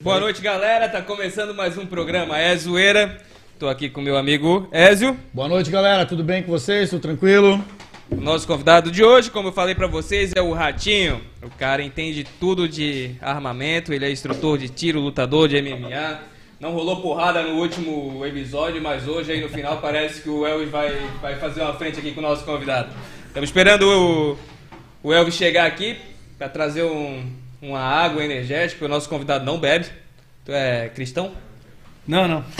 Boa noite, galera. Tá começando mais um programa É Zoeira. Tô aqui com meu amigo Ézio. Boa noite, galera. Tudo bem com vocês? Tudo tranquilo? O nosso convidado de hoje, como eu falei pra vocês, é o Ratinho. O cara entende tudo de armamento, ele é instrutor de tiro, lutador de MMA. Não rolou porrada no último episódio, mas hoje aí no final parece que o Elvis vai, vai fazer uma frente aqui com o nosso convidado. Estamos esperando o, o Elvis chegar aqui pra trazer um, uma água energética, o nosso convidado não bebe. Tu é cristão? Não, não.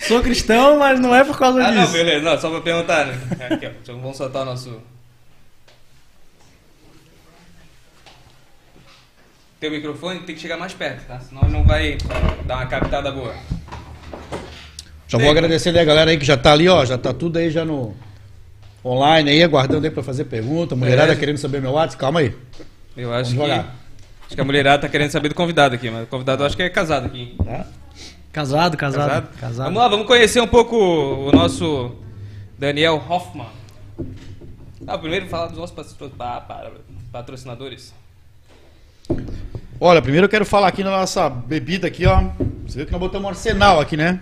Sou cristão, mas não é por causa Ah, disso. não, beleza. Não, só pra perguntar, né? Aqui, ó. Então vamos soltar o nosso. Teu microfone tem que chegar mais perto, tá? Senão não vai dar uma captada boa. Já Sim. vou agradecer a galera aí que já tá ali, ó. Já tá tudo aí já no online aí, aguardando aí pra fazer pergunta. Mulherada Beleza. querendo saber meu WhatsApp. Calma aí. Eu acho Vamos que. jogar. Acho que a mulherada tá querendo saber do convidado aqui, mas o convidado eu acho que é casado aqui. Tá? Casado, casado, casado. Vamos lá, vamos conhecer um pouco o nosso Daniel Hoffman. Ah, primeiro falar dos nossos patro- pa- pa- patrocinadores. Olha, primeiro eu quero falar aqui na nossa bebida aqui, ó. Você viu que nós botamos um arsenal aqui, né?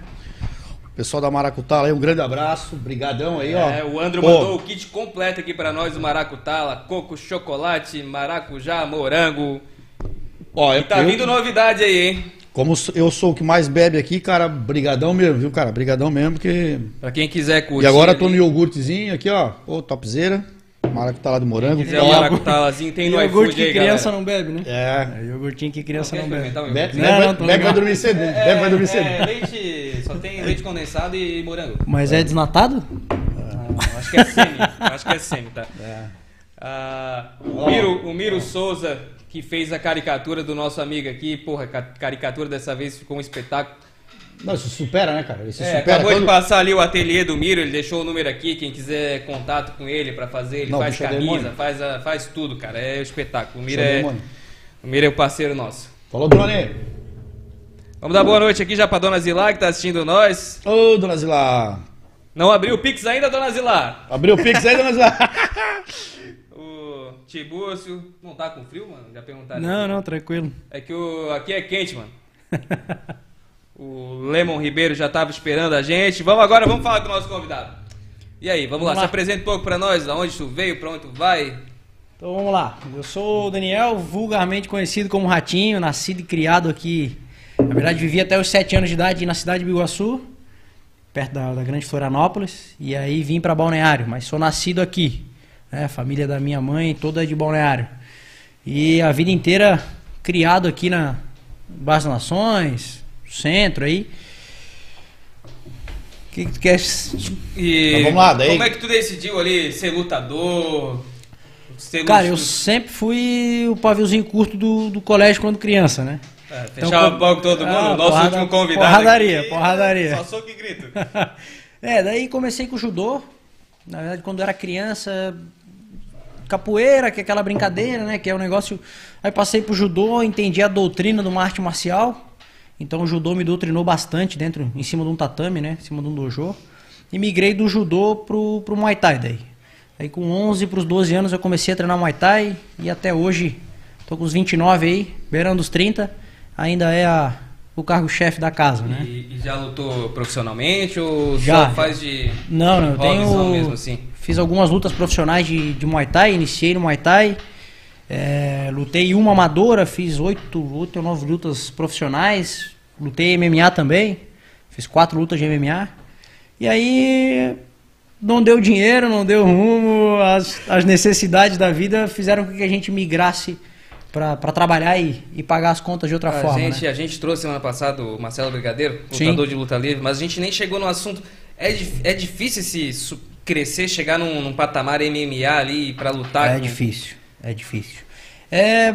Pessoal da Maracutá aí, um grande abraço. Brigadão aí, ó. É, o Andro Pô, mandou o kit completo aqui pra nós, o maracutala, coco, chocolate, maracujá, morango. Ó, E tá eu- vindo novidade aí, hein? Como eu sou o que mais bebe aqui, cara, brigadão mesmo, viu, cara? Brigadão mesmo, porque... Pra quem quiser curtir. E agora tô no iogurtezinho aqui, ó. Ô, topzera. Maracutá lá do morango. quiser o maracutalazinho, tem no iogurte iFood que aí, criança galera. não bebe, né? É. É iogurtinho que criança Quer não bebe. um Bebe? Não, bebe, não, bebe vai dormir cedo. Bebe vai dormir cedo. É, leite, só tem leite condensado e morango. Mas é desnatado? Ah, acho que é semi, acho que é semi, tá? É. Ah, o, Miro, o Miro Souza, que fez a caricatura do nosso amigo aqui, porra, a caricatura dessa vez ficou um espetáculo. Não, isso supera, né, cara? Isso É, supera. acabou de Quando- passar ali o ateliê do Miro, ele deixou o número aqui, quem quiser contato com ele pra fazer, ele Não, faz é camisa, faz, a- faz tudo, cara, é o espetáculo. O Miro, é, demônio. o Miro é o parceiro nosso. Falou, Drone. Vamos dar boa noite aqui já pra Dona Zilá, que tá assistindo nós. Ô, dona Zilá. Não abriu o Pix ainda, Dona Zilá? Abriu o Pix aí, dona Zilá? O Tibúrcio, não tá com frio, mano? Já perguntaram. Não, não, tranquilo. É que o, aqui é quente, mano. o Lemon Ribeiro já tava esperando a gente. Vamos agora, vamos falar com o nosso convidado. E aí, vamos, lá, Vamos lá. se apresenta um pouco pra nós, aonde tu veio, pra onde tu vai. Então vamos lá. Eu sou o Daniel, vulgarmente conhecido como Ratinho, nascido e criado aqui. Na verdade, vivi até os 7 anos de idade na cidade de Biguaçu, perto da, da Grande Florianópolis. E aí vim para Balneário, mas sou nascido aqui. Né? A família da minha mãe toda é de Balneário. E a vida inteira criado aqui na das Nações, centro aí. O que, que tu quer? E Então, vamos lá, daí- como é que tu decidiu ali ser lutador? Ser Cara, lut- eu sempre fui o paviozinho curto do, do colégio quando criança, né? É, Então, fechava com- o palco todo mundo, Ah, nosso porrada- último convidado. porradaria, aqui, porradaria. Só soco e grito. é, daí comecei com o judô. Na verdade, quando eu era criança, capoeira, que é aquela brincadeira, né? Que é um negócio. Aí passei pro judô, entendi a doutrina de uma arte marcial. Então o judô me doutrinou bastante dentro, em cima de um tatame, né? Em cima de um dojo. E migrei do judô pro, pro Muay Thai daí. Aí com 11 pros 12 anos eu comecei a treinar Muay Thai e até hoje tô com os 29 aí, beirando os 30, ainda é a, o cargo-chefe da casa, né? E, e já lutou profissionalmente ou Já. só faz de Não, não, eu tenho. mesmo assim? Fiz algumas lutas profissionais de, de Muay Thai, iniciei no Muay Thai. É, lutei uma amadora, fiz oito, oito ou nove lutas profissionais. Lutei MMA também. Fiz quatro lutas de MMA. E aí não deu dinheiro, não deu rumo. As, as necessidades da vida fizeram com que a gente migrasse para trabalhar e, e pagar as contas de outra A forma. gente, né? a gente trouxe semana passada o Marcelo Brigadeiro, Sim. lutador de luta livre, mas a gente nem chegou no assunto. É, é difícil su- crescer, chegar num, num patamar MMA ali pra lutar. É com- difícil, é difícil. É,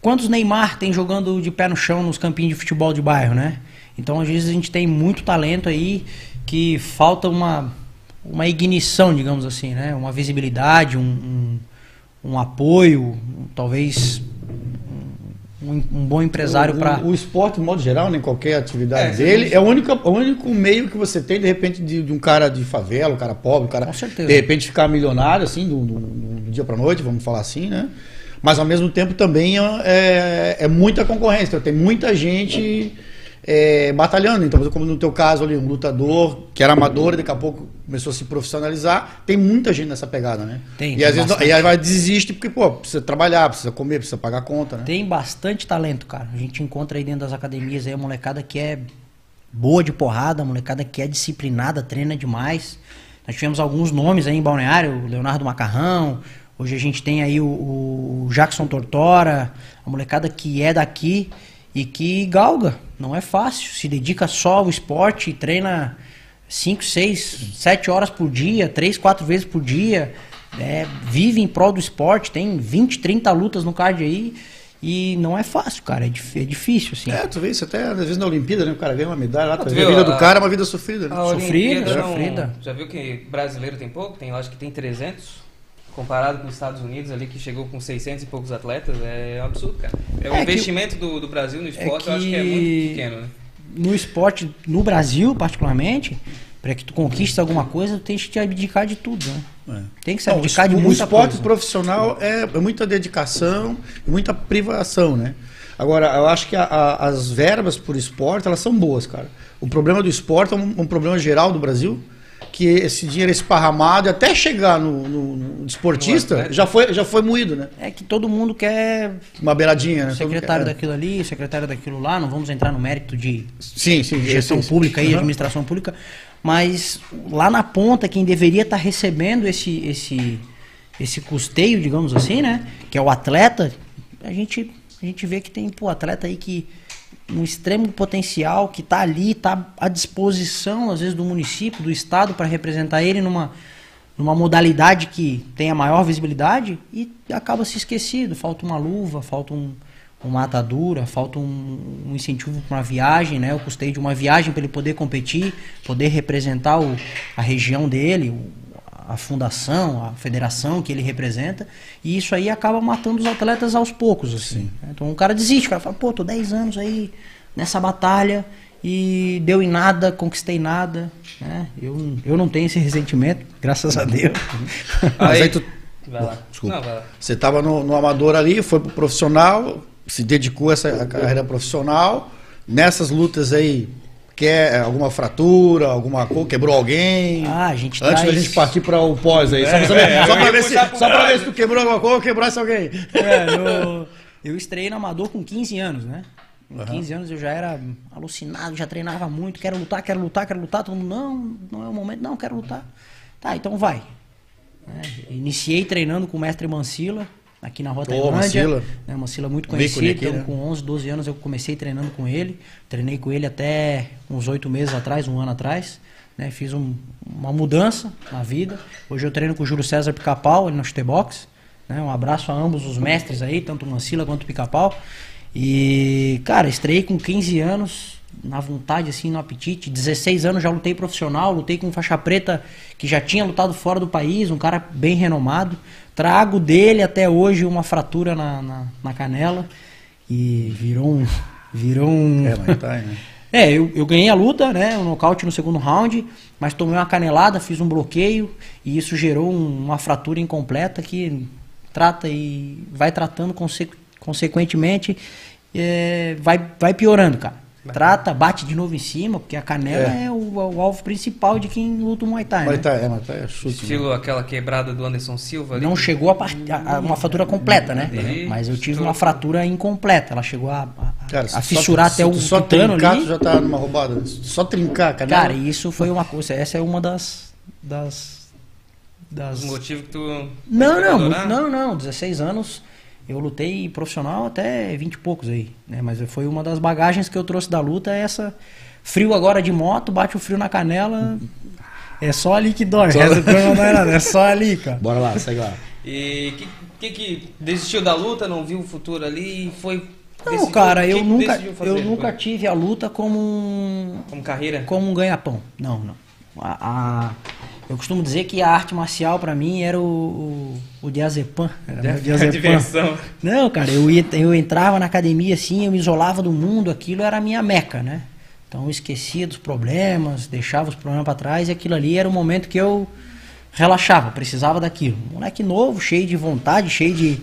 quantos Neymar tem jogando de pé no chão nos campinhos de futebol de bairro, né? Então, às vezes, a gente tem muito talento aí que falta uma, uma ignição, digamos assim, né? Uma visibilidade, um, um, um apoio, talvez um, um bom empresário para... o, esporte, de modo geral, né, qualquer atividade É, dele, é o único, o único meio que você tem, de repente, de, de um cara de favela, um cara pobre, um cara, Com certeza. de repente, ficar milionário, assim, do, do- do dia pra noite, vamos falar assim, né? Mas ao mesmo tempo também é, é muita concorrência. Então, tem muita gente é, batalhando. Então, como no teu caso ali, um lutador que era amador e daqui a pouco começou a se profissionalizar, tem muita gente nessa pegada, né? Tem, E tem às vezes não- e aí vai desiste porque, pô, precisa trabalhar, precisa comer, precisa pagar conta, né? Tem bastante talento, cara. A gente encontra aí dentro das academias aí a molecada que é boa de porrada, a molecada que é disciplinada, treina demais. Nós tivemos alguns nomes aí em Balneário, o Leonardo Macarrão. Hoje a gente tem aí o, o Jackson Tortora, a molecada que é daqui e que galga. Não é fácil. Se dedica só ao esporte, treina 5, 6, 7 horas por dia, 3, 4 vezes por dia. é, vive em prol do esporte, tem 20, 30 lutas no card aí. E não é fácil, cara. É, é difícil, assim. É, tu vê isso até às vezes na Olimpíada, né? O cara ganha uma medalha lá, tu tu vê a vida a- do cara é uma vida sofrida, né? Sofrida, Olimpíada não- sofrida. Já viu que brasileiro tem pouco? Tem, eu acho que tem 300. Comparado com os Estados Unidos ali, que chegou com 600 e poucos atletas, é um absurdo, cara. É, o É que- investimento do, do Brasil no esporte, eu acho que é que- muito pequeno, né? No esporte, no Brasil, particularmente, para que tu conquistes alguma coisa, tu tem que te abdicar de tudo, né? É. Tem que se Não, abdicar de o, o muita esporte coisa. profissional é, é muita dedicação e muita privação, né? Agora, eu acho que a- a- as verbas por esporte, elas são boas, cara. O problema do esporte é um, um problema geral do Brasil, que esse dinheiro é esparramado e até chegar no, no- no desportista, já foi, já foi moído, né? É que todo mundo quer Uma beiradinha, né? Secretário quer- daquilo ali, secretário daquilo lá, não vamos entrar no mérito de Sim, sim. gestão sim, sim. pública e administração pública, mas lá na ponta quem deveria estar recebendo esse esse esse custeio, digamos assim, né, que é o atleta, a gente a gente vê que tem pô, atleta aí que um extremo potencial que está ali, está à disposição às vezes do município, do estado para representar ele numa numa modalidade que tem a maior visibilidade e acaba se esquecido, falta uma luva, falta um uma atadura, falta um, um incentivo para uma viagem, né? O custeio de uma viagem para ele poder competir, poder representar o, a região dele, o- a fundação, a federação que ele representa, e isso aí acaba matando os atletas aos poucos, assim. né? Então o cara desiste, o cara fala, pô, tô 10 anos aí nessa batalha e deu em nada, conquistei nada, né? Eu, eu não tenho esse ressentimento, graças a Deus. Mas aí tu, Vai lá. Desculpa. Não, vai lá. Você estava no, no amador ali, foi pro profissional, se dedicou a essa carreira profissional. Nessas lutas aí, quer alguma fratura, alguma coisa, quebrou alguém? Ah, a gente Antes da traz- gente partir para o pós aí, só pra, É, saber, é, só eu pra ia ver, se, só pra ver se tu quebrou alguma coisa ou quebrasse alguém. É, no- eu estreiei no Amador com 15 anos, né? Com 15 anos eu já era alucinado, já treinava muito, quero lutar, quero lutar, quero lutar. Todo mundo, não, não é o momento, não, quero lutar. Tá, então vai. né? Iniciei treinando com o mestre Mancila, aqui na Rota Ô, Mancila. Né, Mancila muito Um ícone conhecido, aqui, então, né? com 11, 12 anos eu comecei treinando com ele. Treinei com ele até uns 8 meses atrás, um ano atrás. Né, fiz um- uma mudança na vida. Hoje eu treino com o Júlio César Pica-Pau, ele no chutebox. Né, um abraço a ambos os mestres aí, tanto o Mancila quanto o Pica-Pau. E, cara, estreiei com 15 anos, na vontade, assim, no apetite. 16 anos já lutei profissional, lutei com faixa preta que já tinha lutado fora do país, um cara bem renomado. Trago dele até hoje uma fratura na, na, na canela e virou um. Virou um. É, mas tá né? É, eu, eu ganhei a luta, né? Um nocaute no segundo round, mas tomei uma canelada, fiz um bloqueio e isso gerou um- uma fratura incompleta que trata e vai tratando conse- consequentemente, é, vai, vai piorando, cara. Trata, bate de novo em cima, porque a canela É. é, o, o alvo principal de quem luta o Muay Thai, né? tá, é, mas tá, é chute. né? Estilo aquela quebrada do Anderson Silva ali. Não chegou a, part... a- a- uma fratura completa, né? Mas eu tive uma fratura incompleta. Ela chegou a, a- Cara, a só- fissurar se até o Só tutano trincar, ali. tu já tá numa roubada. Só trincar, cara. Cara, e isso foi uma coisa. Essa é uma das. das, das... Os motivos que tu. Não, tu não, não, não. 16 anos. Eu lutei profissional até 20 e poucos aí. Né? Mas foi uma das bagagens que eu trouxe da luta. É essa. Frio agora de moto, bate o frio na canela. É só ali que dói. Só- O resto do corpo não dói nada. É só ali, cara. Bora lá, segue lá. E que, que que desistiu da luta, não viu o futuro ali e foi. Não, decidiu- cara, eu nunca, fazer? eu nunca Foi tive a luta como um, Como carreira? como um ganha-pão. Não, não. A, a- eu costumo dizer que a arte marcial pra mim era o, o, o diazepam. Era diazepam. diversão. Não, cara, eu, ia, eu entrava na academia assim, eu me isolava do mundo, aquilo era a minha meca, né? Então eu esquecia dos problemas, deixava os problemas pra trás e aquilo ali era o momento que eu relaxava, precisava daquilo. Moleque novo, cheio de vontade, cheio de,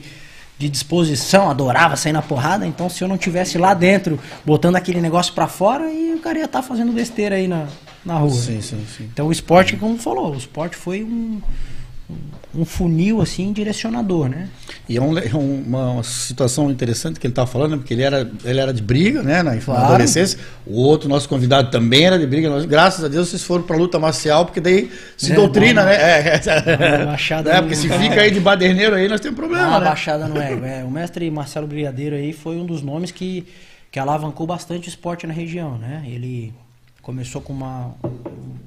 de disposição, adorava sair na porrada, então se eu não tivesse lá dentro, botando aquele negócio pra fora, aí o cara ia estar fazendo besteira aí na, na rua. Sim, sim, sim. Então o esporte, como falou, o esporte foi um, um funil assim direcionador, né? E é, um- é um- uma, uma situação interessante que ele estava falando, né? porque ele era, ele era de briga, né, na, na Claro. adolescência. O outro nosso convidado também era de briga. Nós, graças a Deus vocês foram para luta marcial, porque daí se É, doutrina, uma- né? É, É, no- porque se fica aí de baderneiro aí, nós temos problema, uma né? baixada ego. É, o mestre Marcelo Brigadeiro aí foi um dos nomes que, que alavancou bastante o esporte na região, né? Ele começou com uma,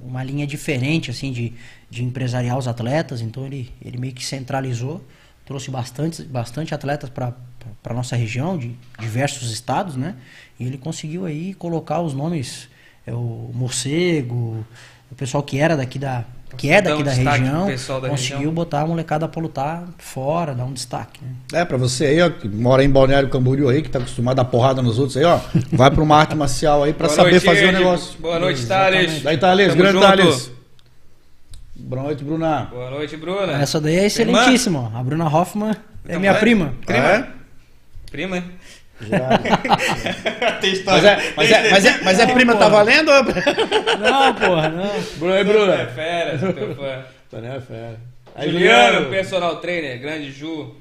uma linha diferente, assim, de, de empresariar os atletas, então ele, ele meio que centralizou, trouxe bastante, bastante atletas para para nossa região, de diversos estados, né? E ele conseguiu aí colocar os nomes, é, o Morcego, o pessoal que era daqui da que é Dá um daqui da região, pessoal da conseguiu região. botar a molecada pra lutar fora, dar um destaque. Né? É, pra você aí, ó, que mora em Balneário Camboriú aí, que tá acostumado a dar porrada nos outros aí, ó, vai pra uma arte marcial aí pra Boa saber noite, fazer o Ed. negócio. Boa noite. Thales. Daí, Thales, Tamo grande junto. Thales. Boa noite, Bruna. Boa noite, Bruna. Essa daí é excelentíssima. ó. A Bruna Hoffman é Então minha vai. prima. É? Prima? Já. Tem Mas história. é, mas é, mas é, mas é Não, prima, pô. tá valendo? ou- Não, porra, não. Bruna e É fera, sou teu fã. Tá, né, fera. Aí, Juliano, personal trainer, grande Ju.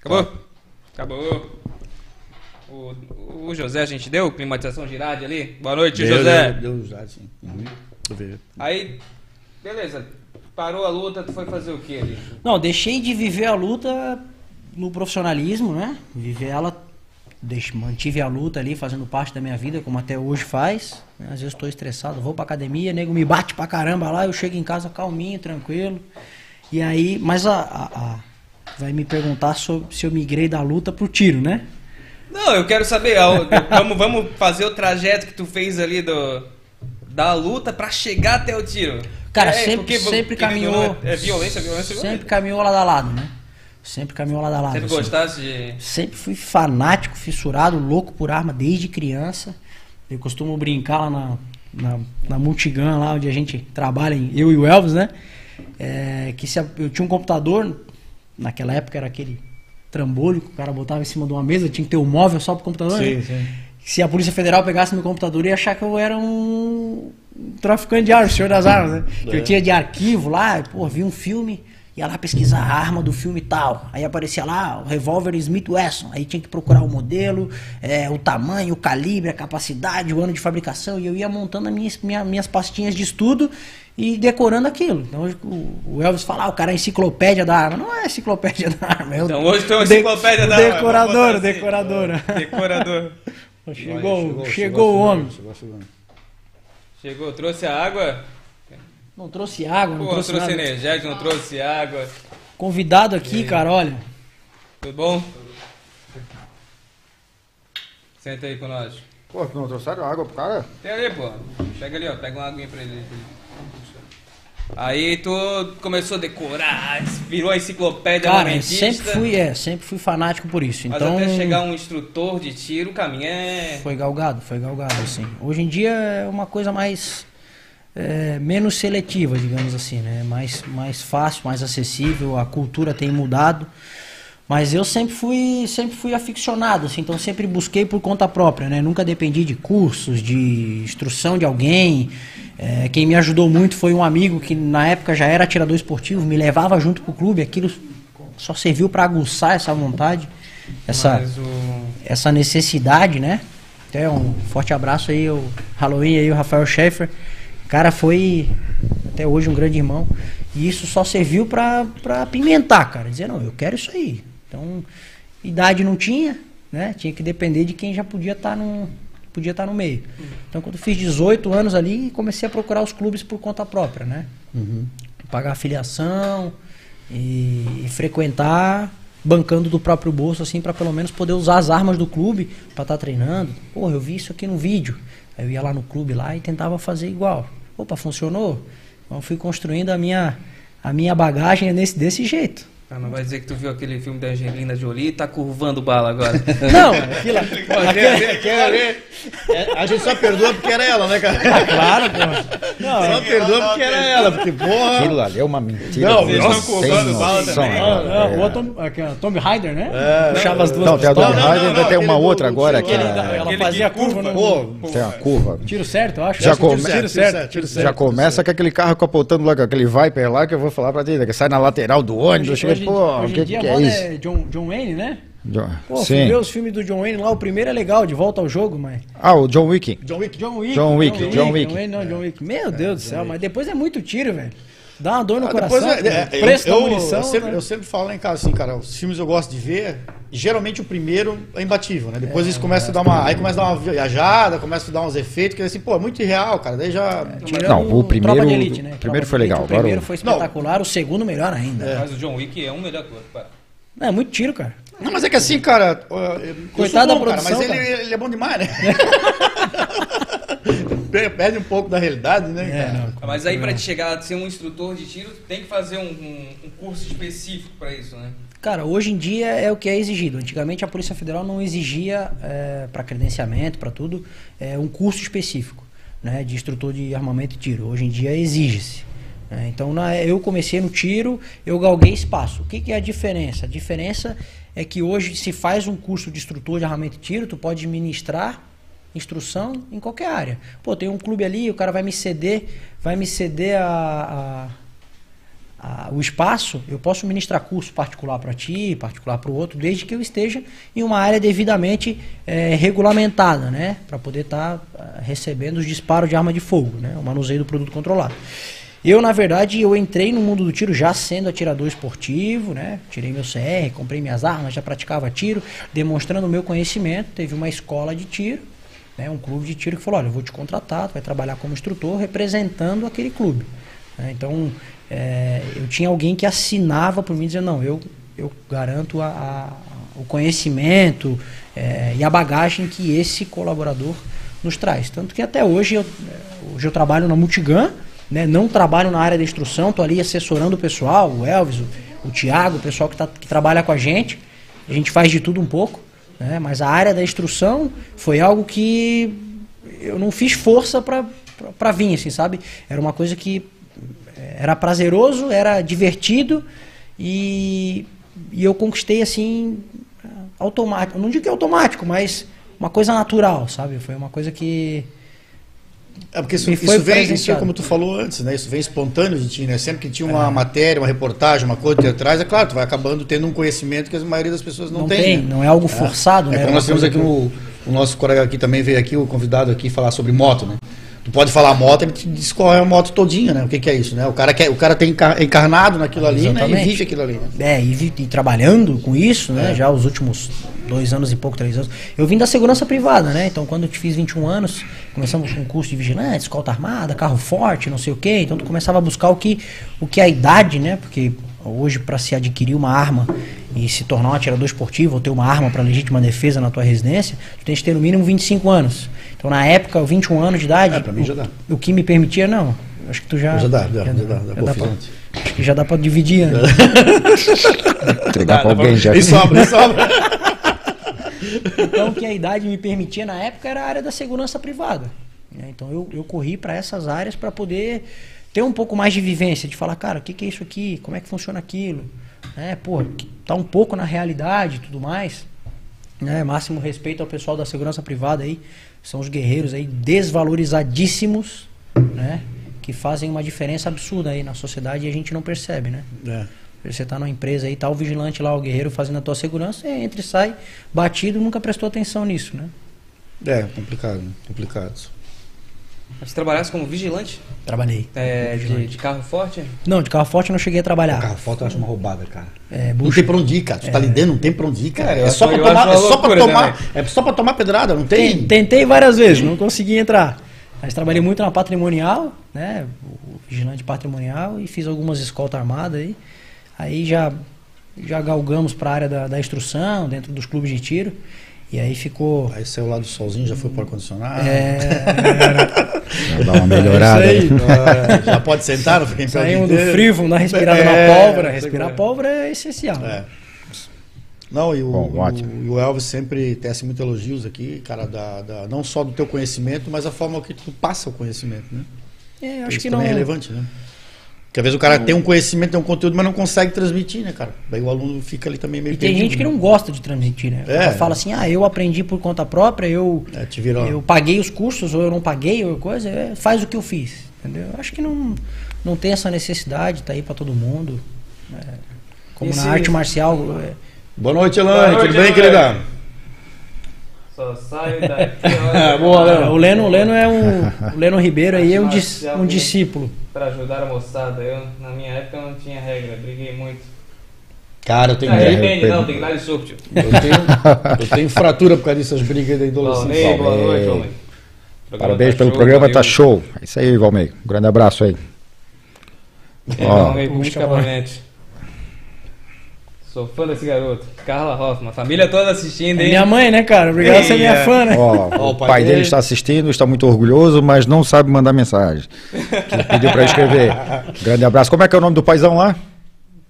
Acabou? Acabou. O, o José a gente deu climatização girade ali. Boa noite, Deu, José. Deu, deu já, sim. Uhum. Aí, beleza. Parou a luta, tu foi fazer o que ali? Não, deixei de viver a luta no profissionalismo, né? Viver ela, deixe, mantive a luta ali, fazendo parte da minha vida, como até hoje faz. né? Às vezes estou estressado, vou pra academia, nego me bate pra caramba lá, eu chego em casa calminho, tranquilo. E aí, mas a, a- a- vai me perguntar sobre, se eu migrei da luta pro tiro, né? Não, eu quero saber. vamos, vamos fazer o trajeto que tu fez ali do, da luta pra chegar até o tiro. Cara, É, sempre, porque, sempre caminhou. É violência, violência, Sempre violência. caminhou lado a lado, né? Sempre caminhou lado a lado. Sempre assim. gostasse de. Sempre fui fanático, fissurado, louco por arma desde criança. Eu costumo brincar lá na, na, na Multigun, lá onde a gente trabalha, em- eu e o Elvis, né? É, que se eu tinha um computador, naquela época era aquele trambolho que o cara botava em cima de uma mesa, tinha que ter um móvel só pro computador. né? Sim, sim. Se a Polícia Federal pegasse meu computador, ia achar que eu era um traficante de armas, senhor das armas, né? Que É. eu tinha de arquivo lá, pô, vi um filme, ia lá pesquisar a arma do filme tal. Aí aparecia lá o revólver Smith Wesson. Aí tinha que procurar o modelo, é, o tamanho, o calibre, a capacidade, o ano de fabricação. E eu ia montando as minhas, minha- minhas pastinhas de estudo e decorando aquilo. Então hoje o, o Elvis fala, ah, o cara é enciclopédia da arma. Não é enciclopédia da arma. É Então hoje é uma de- enciclopédia da Decorador, vamos botar assim. decorador. Decorador. Chegou, chegou, o homem. Chegou, chegou. Chegou, trouxe a água. Não trouxe água, não Pô, trouxe, trouxe energético, não trouxe água. Convidado aqui, cara, olha. Tudo bom? Senta aí com nós. Pô, não trouxeram água pro cara? Tem ali, pô. Pega ali, ó. Pega uma aguinha pra ele. Aí tu começou a decorar, virou a enciclopédia Cara, armamentista. sempre fui, é, sempre fui fanático por isso. Mas Então até chegar um instrutor de tiro, o caminho é... foi galgado, foi galgado assim. Hoje em dia é uma coisa mais é, menos seletiva, digamos assim, né? Mais mais fácil, mais acessível, a cultura tem mudado. Mas eu sempre fui, sempre fui aficionado, assim, então sempre busquei por conta própria, né? Nunca dependi de cursos, de instrução de alguém. É, quem me ajudou muito foi um amigo que na época já era atirador esportivo, me levava junto pro clube, aquilo só serviu para aguçar essa vontade, essa, o... essa necessidade, né? Até um forte abraço aí, o Halloween aí, o Rafael Schaefer. O cara foi até hoje um grande irmão. E isso só serviu pra, pra apimentar, cara. Dizer, não, eu quero isso aí. Então, idade não tinha, né? Tinha que depender de quem já podia estar no, podia estar no meio. Então, quando fiz 18 anos ali, comecei a procurar os clubes por conta própria, né? Pagar a filiação e, e frequentar bancando do próprio bolso, assim, para pelo menos poder usar as armas do clube para estar treinando. Porra, eu vi isso aqui no vídeo. Aí eu ia lá no clube lá e tentava fazer igual. Opa, funcionou? Então fui construindo a minha, a minha bagagem nesse, desse jeito. Ah, não vai dizer que tu viu aquele filme da Angelina Jolie e tá curvando bala agora. Não, aquilo, aquele, É, a gente só perdoa porque era ela, né, cara? Claro, pô. Não, Só perdoa porque era ela, porque, porra. Aquilo ali é uma mentira. Não, Vocês nossa, estão contando bala também. não, o outro Tom, ó, Tomb Raider, né? Puxava as duas Não, tem a não, Raider, não, ainda não, tem uma outra do- agora que Ela, é- fazia a curva. Pô, tem uma curva. Tiro certo, eu acho. Já começa com aquele carro capotando lá, com aquele Viper lá, que eu vou falar pra ti, né, que sai na lateral do ônibus. Eu cheguei, Hoje, pô, hoje em que, dia que a é moda isso? é John, John Wayne, né? Jo- Pô, Sim. os filmes do John Wayne lá, o primeiro é legal, de volta ao jogo, mas... Ah, o John Wick. John Wick. John Wick. John Wick, John Wick. John Wayne, não, John Wick. Meu Deus do céu, mas depois é muito tiro, velho. Dá uma dor no Ah, coração. depois, é, é, preço eu, da munição. eu sempre, né? eu sempre falo lá em casa assim, cara, os filmes eu gosto de ver, geralmente o primeiro é imbatível, né? Depois eles começam a dar uma. Aí começa a dar uma viajada, começa a dar uns efeitos, que assim, pô, é muito irreal, cara. Daí já. Tirando Não, o primeiro- Tropa de Elite, né? o primeiro foi Elite, legal, O primeiro agora foi espetacular, o segundo melhor ainda. Mas o John Wick é um melhor que o outro. cara. É, muito tiro, cara. Não, mas é que assim, cara. Coitado da bom, cara, produção, Mas ele, cara. ele é bom demais, né? Perde um pouco da realidade, né? É, não. Mas aí pra te chegar a ser um instrutor de tiro, tem que fazer um, um- um curso específico pra isso, né? Cara, hoje em dia é o que é exigido. Antigamente a Polícia Federal não exigia para credenciamento, para tudo, é, um curso específico né, de instrutor de armamento e tiro. Hoje em dia exige-se. né. Então na- eu comecei no tiro, eu galguei espaço. O que, que é a diferença? A diferença é que hoje se faz um curso de instrutor de armamento e tiro, tu pode ministrar instrução em qualquer área. Pô, tem um clube ali, o cara vai me ceder, vai me ceder a- a a- o espaço, eu posso ministrar curso particular para ti, particular para o outro, desde que eu esteja em uma área devidamente eh, regulamentada, né? Para poder estar recebendo os disparos de arma de fogo, né? O manuseio do produto controlado. Eu, na verdade, eu entrei no mundo do tiro já sendo atirador esportivo, né? Tirei meu CR, comprei minhas armas, já praticava tiro, demonstrando o meu conhecimento. Teve uma escola de tiro, né? um clube de tiro que falou, olha, eu vou te contratar, tu vai trabalhar como instrutor representando aquele clube. né? Então, é, eu tinha alguém que assinava por mim, dizendo, não, eu, eu garanto a- a- o conhecimento é, e a bagagem que esse colaborador nos traz. Tanto que até hoje eu, hoje eu trabalho na Multigun, né, não trabalho na área da instrução, estou ali assessorando o pessoal, o Elvis, o, o Tiago, o pessoal que, tá, que trabalha com a gente. A gente faz de tudo um pouco, né, mas a área da instrução foi algo que eu não fiz força para vir, assim, sabe? Era uma coisa que era prazeroso, era divertido e, e eu conquistei assim automático. Não digo que é automático, mas uma coisa natural, sabe? Foi uma coisa que É porque isso, isso vem, isso é como tu falou antes, né? Isso vem espontâneo de ti, né? Sempre que tinha uma matéria, uma reportagem, uma coisa por trás, é claro, tu vai acabando tendo um conhecimento que a maioria das pessoas não, não, tem. tem, né? não é algo forçado, É né? como Uma nós temos aqui que- o, o nosso colega aqui também veio aqui, o convidado aqui, falar sobre moto, né? Tu pode falar moto, ele te discorre a moto todinha, né? O que, que é isso, né? O cara, quer, o cara tem encar- encarnado naquilo ali, né? E vive aquilo ali. Né? É, e, e trabalhando com isso, né? É. Já os últimos dois anos e pouco, três anos. Eu vim da segurança privada, né? Então, quando eu fiz 21 anos, começamos com um curso de vigilante, escolta armada, carro forte, não sei o quê. Então, tu começava a buscar o que, o que a idade, né? Porque hoje, para se adquirir uma arma e se tornar um atirador esportivo ou ter uma arma para legítima defesa na tua residência, tu tem que ter no mínimo 25 anos. Então, na época, 21 anos de idade, É, pra mim já o, dá. o que me permitia, não. Acho que tu já. Já dá, já, já dá, dá, já dá pra- acho que já dá pra dividir, né? Entregar pra alguém já. E sobra, e sobra. Então, o que a idade me permitia na época era a área da segurança privada. né? Então, eu, eu corri para essas áreas para poder ter um pouco mais de vivência, de falar, cara, o que, que é isso aqui? Como é que funciona aquilo? Né? Pô, tá um pouco na realidade e tudo mais. Né? Máximo respeito ao pessoal da segurança privada aí. São os guerreiros aí desvalorizadíssimos, né? Que fazem uma diferença absurda aí na sociedade e a gente não percebe, né? É. Você tá numa empresa aí, tá o vigilante lá, o guerreiro fazendo a tua segurança, você entra e sai batido, nunca prestou atenção nisso, né? É, complicado, né? complicado. Você trabalhasse como vigilante Trabalhei. é, de, de carro forte? Não, de carro forte eu não cheguei a trabalhar. Carro foto eu acho uma roubada, cara. É, Não tem pra onde ir, cara. Tu tá ali dentro, não tem pra onde ir, cara. É, acho- só pra tomar, é só pra tomar, é só pra tomar pedrada, não tem. Ten- Tentei várias vezes, não consegui entrar. Mas trabalhei muito na patrimonial, né? O vigilante patrimonial e fiz algumas escoltas armadas aí. Aí já, já galgamos para a área da, da instrução, dentro dos clubes de tiro. E aí ficou. Aí saiu lá do solzinho, já foi pro ar-condicionado. É, Dá uma melhorada. É isso aí. Ah, já pode sentar, não fica em pé saímos do frio, vamos dar respirada É, na pólvora. Respirar é. pólvora é essencial. É. Não, e o, Bom, ótimo. o, e o Elvis sempre tece muitos elogios aqui, cara, da, da- não só do teu conhecimento, mas a forma que tu passa o conhecimento, né? É, acho Isso que também não. é relevante, né? Porque às vezes o cara tem um conhecimento, tem um conteúdo, mas não consegue transmitir, né, cara? Daí o aluno fica ali também meio E tem perdido, gente que né? não gosta de transmitir, né? É. Ela fala assim, ah, eu aprendi por conta própria, eu, É, eu paguei os cursos, ou eu não paguei, ou coisa, é, faz o que eu fiz, entendeu? Eu acho que não, não tem essa necessidade, tá aí pra todo mundo. É, como Esse- na arte marcial, é, Boa noite, noite, Tudo bem, querida? Só saio daqui, olha, Boa. É, o Leno, o Leno é um, o Leno Ribeiro aí é um, dis- um né? discípulo. Pra ajudar a moçada. Eu, na minha época, não tinha regra, briguei muito. Cara, eu tenho, Ah, tem, Pedro. não, tem que dar de sorte. eu tenho, eu tenho fratura por causa dessas brigas da adolescência. Boa noite, homem. Parabéns tá pelo show, programa, tá show. É isso aí, Valmei. Um grande abraço aí. É, Ó. Busca. Sou fã desse garoto. Carla Hoffman. Família toda assistindo, É hein? minha mãe, né, cara? Obrigado por ser Ei, minha é. fã, né? Ó, o pai dele está assistindo, está muito orgulhoso, mas não sabe mandar mensagem. Que pediu para escrever. Grande abraço. Como é que é o nome do paizão lá?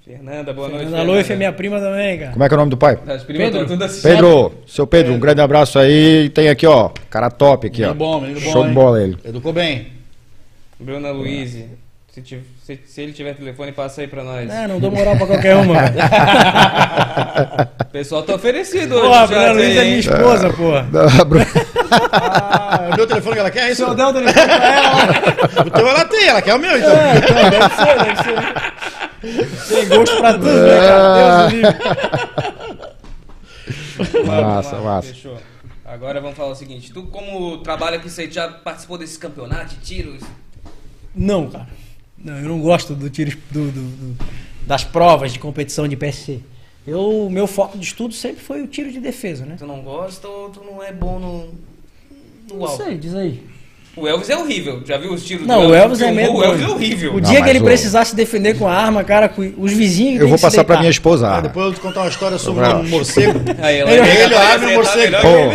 Fernanda, boa noite. Ana Loif é minha prima também, cara. Como é que é o nome do pai? Pedro. Pedro, seu Pedro, um grande abraço aí. Tem aqui, ó, cara top aqui, ó. Menino bom, menino bom, Show de hein? bola ele. Educou bem. Bruna Luiz. Se, tiv- se- se ele tiver telefone, passa aí pra nós. É, não dou moral pra qualquer uma. velho. O pessoal tá oferecido hoje. Pô, a no Bruna chat Luiz aí, é minha hein? esposa, porra. Ah, o meu telefone que ela quer é isso? Se eu der o telefone pra ela, O teu ela tem, ela quer o meu, então. é, então, deve ser, deve ser. Tem gosto pra tudo, né, cara? Deus do livre. Vamos lá, Massa, massa. Fechou. Agora vamos falar o seguinte. Tu, como trabalha aqui, você já participou desses campeonatos, de tiros? Não, cara. Não, eu não gosto do tiro do, do- do- das provas de competição de PSC. Eu, meu foco de estudo sempre foi o tiro de defesa, né? Tu não gosta ou tu não é bom no, no Não alvo? sei, diz aí. O Elvis é horrível. Já viu os tiros Não, do o Elvis é meio O Elvis é doido. horrível. O Não, dia que mas ele o- precisar se defender com a arma, cara, com os vizinhos. Eu vou que se passar pra minha esposa. Ah, depois eu vou te contar uma história sobre um morcego. Aí, ela Ele, abre o apresentar morcego.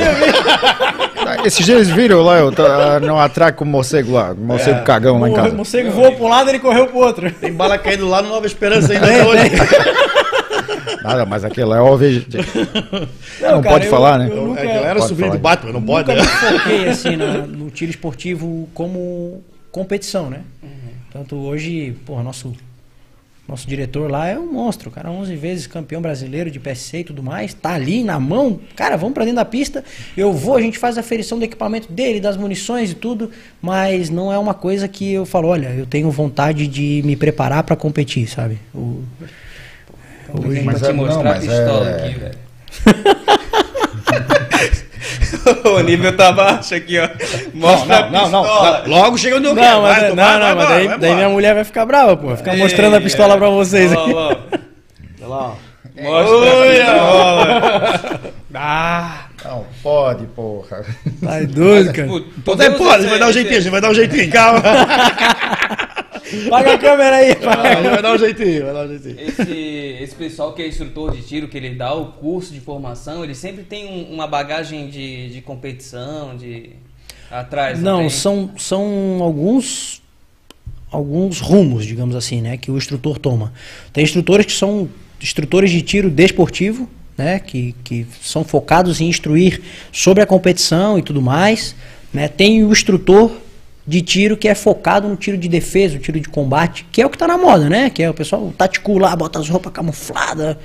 que. Esses dias eles viram lá, eu tá, não atraco o morcego lá, o morcego cagão lá em O casa. morcego voou pra um lado e ele correu pro outro. Tem bala caindo lá no Nova Esperança ainda hoje. Nada, mas aquilo é óbvio. Não, cara, pode eu- falar, né? eu nunca- É que ela era sobrinho do Batman, não pode, Nunca né? me foquei assim na- no tiro esportivo como competição, né? Tanto hoje, porra, nosso nosso diretor lá é um monstro, cara, 11 vezes campeão brasileiro de PSC e tudo mais, tá ali na mão, cara, vamos pra dentro da pista, eu vou, a gente faz a aferição do equipamento dele, das munições e tudo, mas não é uma coisa que eu falo, olha, eu tenho vontade de me preparar pra competir, sabe? O, Hoje Mas te é- não, mostrar a mas pistola é- aqui, velho. o nível tá baixo aqui, ó. Mostra Não, não, não, pistola. não. Logo chega onde eu Não, quero. mas, Vai, não, vai, não, vai, mas vai, daí, vai daí embora. minha mulher vai ficar brava, pô. Ficar Ei, mostrando a pistola é. pra vocês aqui. ó. Olha lá, ó. Mostra a pistola. Ah, Não, pode, porra. tá doido, cara. Pô, Pode, pode, a vai dar um jeitinho, a gente vai dar um jeitinho, calma. Paga a câmera aí. Ah, a gente vai dar um jeitinho, vai dar um jeitinho. Esse, esse pessoal que é instrutor de tiro, que ele dá o curso de formação, ele sempre tem um- uma bagagem de, de competição, de atrás. Não, tem? são, são alguns alguns rumos, digamos assim, né, que o instrutor toma. Tem instrutores que são instrutores de tiro desportivo, né, que, que são focados em instruir sobre a competição e tudo mais, né? Tem o instrutor de tiro que é focado no tiro de defesa, o tiro de combate, que é o que tá na moda, né? Que é o pessoal o tático lá, bota as roupas camufladas,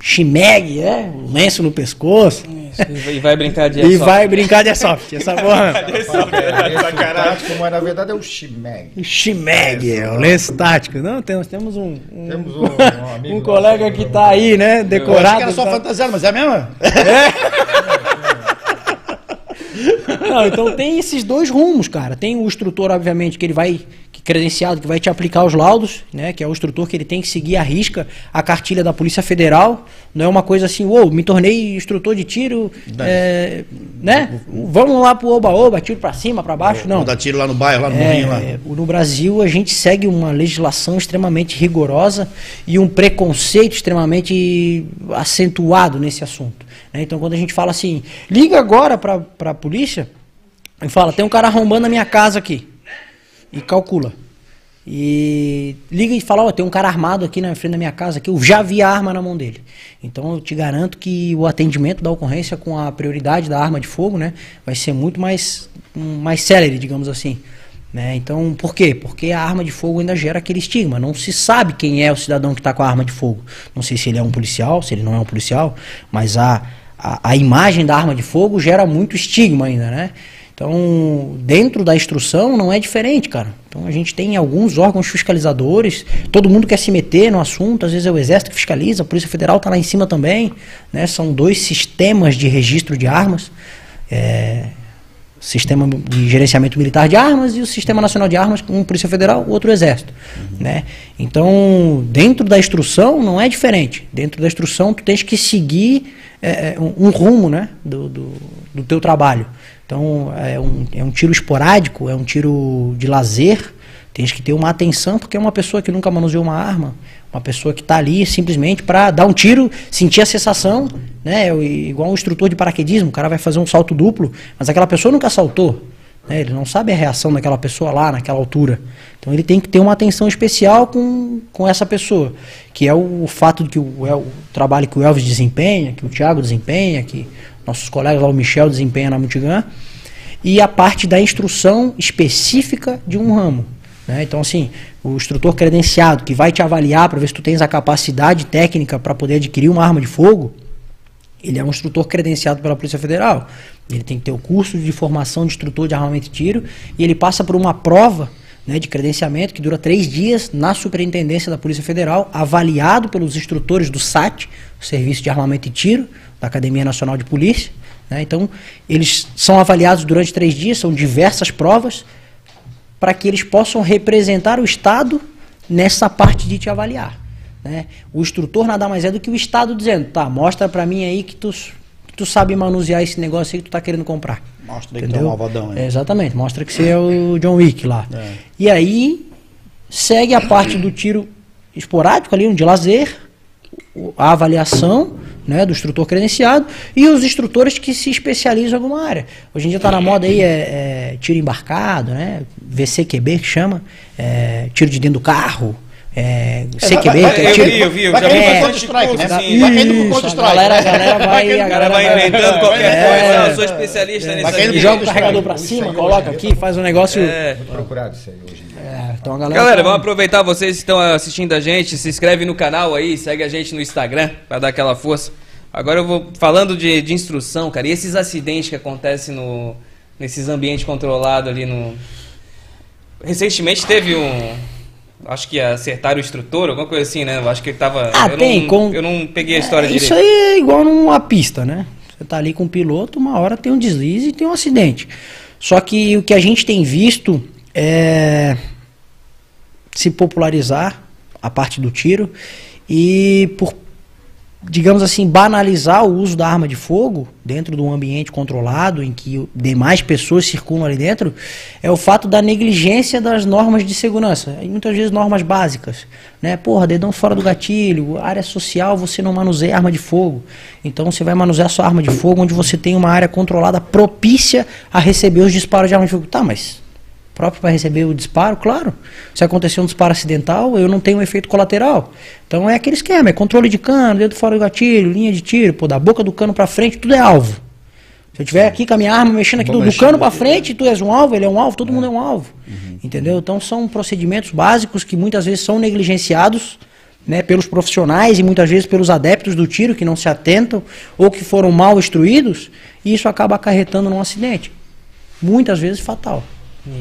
chimeg, é, um lenço no pescoço. Isso, E vai brincar de E airsoft. vai brincar de airsoft, essa porra. Esse tático, mas na verdade é o Chimeg. Chimeg, é o lenço tático. Não, temos, temos um, um, Temos um, um amigo um colega nosso que aí, tá aí, né, Eu achei decorado. que era só tá- fantasiado, mas é a mesma? Não, então tem esses dois rumos, cara. Tem o instrutor, obviamente, que ele vai que credenciado, que vai te aplicar os laudos, né? Que é o instrutor que ele tem que seguir a risca a cartilha da Polícia Federal. Não é uma coisa assim, uou, me tornei instrutor de tiro, é, né? Vamos lá pro oba-oba, tiro pra cima, pra baixo. Não. Dar tiro lá no bairro, lá no É, morrinho lá. no Brasil a gente segue uma legislação extremamente rigorosa e um preconceito extremamente acentuado nesse assunto. né? Então quando a gente fala assim, liga agora para a polícia e fala, tem um cara arrombando a minha casa aqui. E calcula. e liga e fala, ó, tem um cara armado aqui na frente da minha casa que eu já vi a arma na mão dele. Então eu te garanto que o atendimento da ocorrência com a prioridade da arma de fogo, né, vai ser muito mais mais célere, digamos assim. Né? Então, por quê? Porque a arma de fogo ainda gera aquele estigma. Não se sabe quem é o cidadão que está com a arma de fogo. Não sei se ele é um policial, se ele não é um policial, mas a, a, a imagem da arma de fogo gera muito estigma ainda, né? Então, dentro da instrução não é diferente, cara. Então a gente tem alguns órgãos fiscalizadores, todo mundo quer se meter no assunto, às vezes é o Exército que fiscaliza, a Polícia Federal está lá em cima também, né? São dois sistemas de registro de armas. É, Sistema de Gerenciamento Militar de Armas e o Sistema Nacional de Armas, um Polícia Federal, outro Exército. Uhum. Né? Então, dentro da instrução não é diferente. Dentro da instrução tu tens que seguir é, é um, um, rumo né? do, do, do teu trabalho. Então, é um, é um tiro esporádico, é um tiro de lazer, tens que ter uma atenção, porque é uma pessoa que nunca manuseou uma arma, uma pessoa que está ali simplesmente para dar um tiro, sentir a sensação, né? Igual um instrutor de paraquedismo, o cara vai fazer um salto duplo, mas aquela pessoa nunca saltou. Né? Ele não sabe a reação daquela pessoa lá, naquela altura. Então ele tem que ter uma atenção especial com, com essa pessoa. Que é o, o fato de que o, é o trabalho que o Elvis desempenha, que o Thiago desempenha, que nossos colegas lá, o Michel desempenha na Multigan. E a parte da instrução específica de um ramo. Né? Então, assim, o instrutor credenciado que vai te avaliar para ver se tu tens a capacidade técnica para poder adquirir uma arma de fogo, ele é um instrutor credenciado pela Polícia Federal. Ele tem que ter o curso de formação de instrutor de armamento e tiro e ele passa por uma prova né, de credenciamento que dura três dias na Superintendência da Polícia Federal, avaliado pelos instrutores do SAT, Serviço de Armamento e Tiro, da Academia Nacional de Polícia. Né? Então, eles são avaliados durante três dias, são diversas provas para que eles possam representar o Estado nessa parte de te avaliar. Né? O instrutor nada mais é do que o Estado dizendo, tá, mostra para mim aí que tu, que tu sabe manusear esse negócio aí que tu tá querendo comprar. Mostra Entendeu? que é um malvadão. É, exatamente, mostra que você é o John Wick lá. É. E aí segue a parte do tiro esporádico ali, de lazer, a avaliação né, do instrutor credenciado e os instrutores que se especializam em alguma área. Hoje em dia está na moda aí é, é, tiro embarcado, né, VCQB que chama, é, tiro de dentro do carro. É, CQB, vai, vai, tiro, eu vi, eu vi, eu vai caindo é, pro strike, né? Assim, vai caindo pro Counter Strike. A galera, a galera vai, a galera vai inventando qualquer coisa. Eu sou especialista é, nisso. Caindo joga o carregador pra cima, coloca aqui, faz um negócio. É. Procurado isso aí hoje. É, então a galera, galera tá... vamos aproveitar vocês que estão assistindo a gente, se inscreve no canal aí, segue a gente no Instagram para dar aquela força. Agora eu vou falando de, de instrução, cara, e esses acidentes que acontecem no, nesses ambientes controlados ali no. Recentemente teve um. Acho que acertaram o instrutor, alguma coisa assim, né? Eu acho que ele tava. Ah, eu tem. Não, com... Eu não peguei a história é, Isso direito. aí é igual numa pista, né? Você tá ali com o piloto, uma hora tem um deslize e tem um acidente. Só que o que a gente tem visto é se popularizar a parte do tiro e por digamos assim, banalizar o uso da arma de fogo dentro de um ambiente controlado, em que demais pessoas circulam ali dentro, é o fato da negligência das normas de segurança. E muitas vezes normas básicas. Né? Porra, dedão fora do gatilho, área social, você não manuseia arma de fogo. Então você vai manusear sua arma de fogo onde você tem uma área controlada propícia a receber os disparos de arma de fogo. Tá, mas próprio para receber o disparo, claro. Se acontecer um disparo acidental, eu não tenho um efeito colateral. Então é aquele esquema, é controle de cano, dedo fora do gatilho, linha de tiro, pô, da boca do cano para frente, tudo é alvo. Se eu estiver aqui com a minha arma mexendo aqui do, do, cano para frente, tu és um alvo, ele é um alvo, todo é. mundo é um alvo. Uhum. Entendeu? Então são procedimentos básicos que muitas vezes são negligenciados né, pelos profissionais e muitas vezes pelos adeptos do tiro que não se atentam ou que foram mal instruídos, e isso acaba acarretando num acidente. Muitas vezes fatal.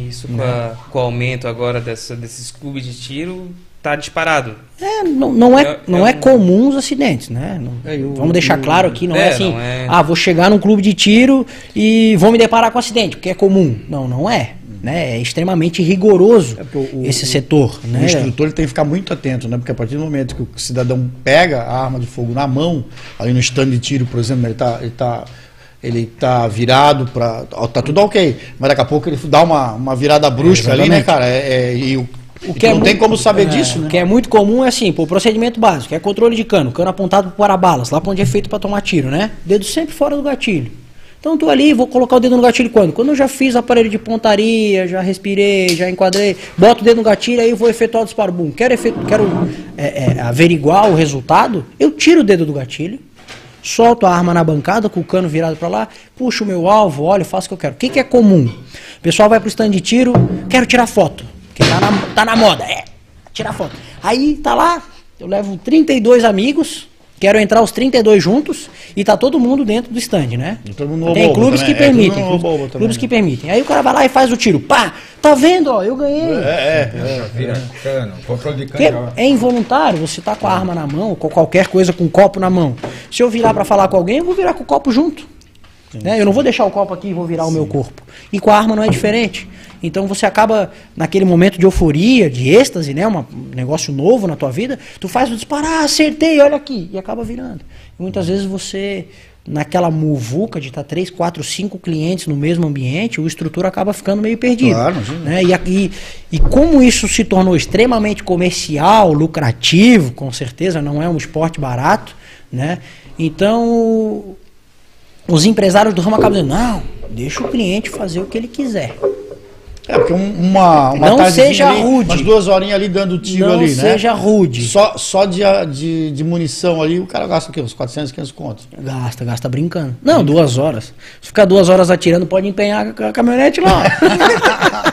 Isso, com, né? a, com o aumento agora dessa, desses clubes de tiro, tá disparado. É, não, não é, é, não é, é comum os acidentes, né? Não, é, eu, vamos deixar claro aqui, não é, é assim, é. ah, vou chegar num clube de tiro e vou me deparar com acidente, porque é comum. Não, não é. Né? É extremamente rigoroso o, esse setor. O, né? o instrutor ele tem que ficar muito atento, né? Porque a partir do momento que o cidadão pega a arma de fogo na mão, ali no stand de tiro, por exemplo, ele está ele tá ele tá virado para tá tudo ok, mas daqui a pouco ele dá uma, uma virada brusca é, ali, né, cara? É, é, e o, o que é não muito, tem como saber é, disso, né? O que é muito comum é assim, pô, procedimento básico, é controle de cano, cano apontado para balas, lá onde é feito para tomar tiro, né? Dedo sempre fora do gatilho. Então tô ali, vou colocar o dedo no gatilho quando? Quando eu já fiz aparelho de pontaria, já respirei, já enquadrei, boto o dedo no gatilho, aí vou efetuar o disparo. Bum. Quero, efetu quero é, é, averiguar o resultado, eu tiro o dedo do gatilho, solto a arma na bancada com o cano virado para lá, puxo o meu alvo, olho, faço o que eu quero. O que, que é comum? O pessoal vai pro stand de tiro, quero tirar foto, que tá na, tá na moda, é, tirar foto. Aí tá lá, eu levo 32 amigos, quero entrar os 32 juntos e tá todo mundo dentro do stand, né? E Tem clubes também. que É, permitem, no clubes, também, clubes né? que permitem. Aí o cara vai lá e faz o tiro, pá, tá vendo, ó, eu ganhei. É, é. Vira cano, controle de Porque cano. é involuntário, você tá com a arma na mão, com qualquer coisa com um copo na mão. Se eu virar pra falar com alguém, eu vou virar com o copo junto. Né? Eu não vou deixar o copo aqui e vou virar o meu corpo. E com a arma não é diferente. Então você acaba, naquele momento de euforia, de êxtase, né? um negócio novo na tua vida, tu faz o disparar, ah, acertei, olha aqui, e acaba virando. E muitas vezes você, naquela muvuca de estar três, quatro, cinco clientes no mesmo ambiente, o instrutor acaba ficando meio perdido. Claro, né? E, e, e como isso se tornou extremamente comercial, lucrativo, com certeza, não é um esporte barato, né? Então, os empresários do ramo acabam dizendo, não, deixa o cliente fazer o que ele quiser. É, porque um- uma, uma Não seja ali, rude. Umas duas horinhas ali dando tiro não ali, né? seja rude. Só, só de, de, de munição ali, o cara gasta o quê? Uns 400, 500 contos. Gasta, gasta brincando. Não, duas horas. Se ficar duas horas atirando, pode empenhar a caminhonete lá.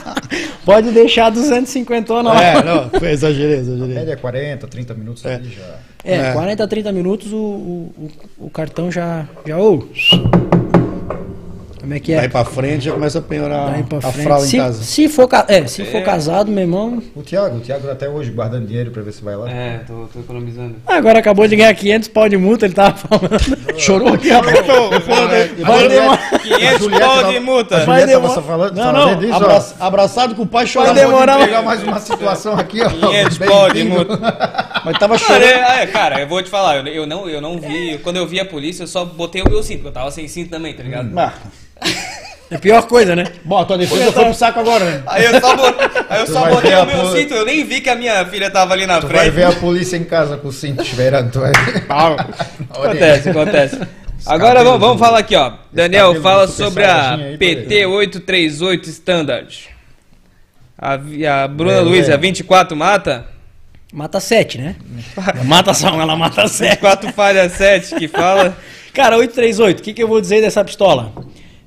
pode deixar 250 lá. É, não, foi, exagerei, exagerei. Média 40, 30 minutos ali já. É, É. 40 a 30 minutos o, o, o- cartão já. já ô. Como é que é? Daí pra frente já começa a penhorar a frente. fralda em se, casa. Se for, é, se for casado, meu irmão. O Thiago, o Thiago até hoje guardando dinheiro pra ver se vai lá. É, tô, tô economizando. Agora acabou de ganhar 500 pau de multa, ele tava falando. Chorou aqui, rapaz. Vai demorar. 500 Julieta pau de A multa. Vai demorar. tava falando, Não, não, vendo isso, ó. Abra- abraçado com o pai chorando. Vai demorar. Vou pegar mais uma situação aqui, ó. 500 pau de multa. Mas tava Cara, chorando. é, é, cara, eu vou te falar, eu, eu não, eu não vi. Quando eu vi a polícia, eu só botei o meu cinto, porque eu tava sem cinto também, tá ligado? Ah, É a pior coisa, né? Bom, a tua defesa foi pro saco agora, né? Aí eu só, bot- aí eu Tu só vai botei o meu poli- cinto, eu nem vi que a minha filha tava ali na Tu vai frente. ver a polícia em casa com o cinto esperando. Tu vai. Acontece, acontece. Agora vamos, vamos falar aqui, ó. Daniel, fala sobre a Saiyajin aí, PT838 Standard. A, a Bruna É, Luiz, é. a 24 mata? Mata 7, né? Ela mata só, ela mata 7. 24 falha 7 que fala. Cara, 838, o que, que eu vou dizer dessa pistola?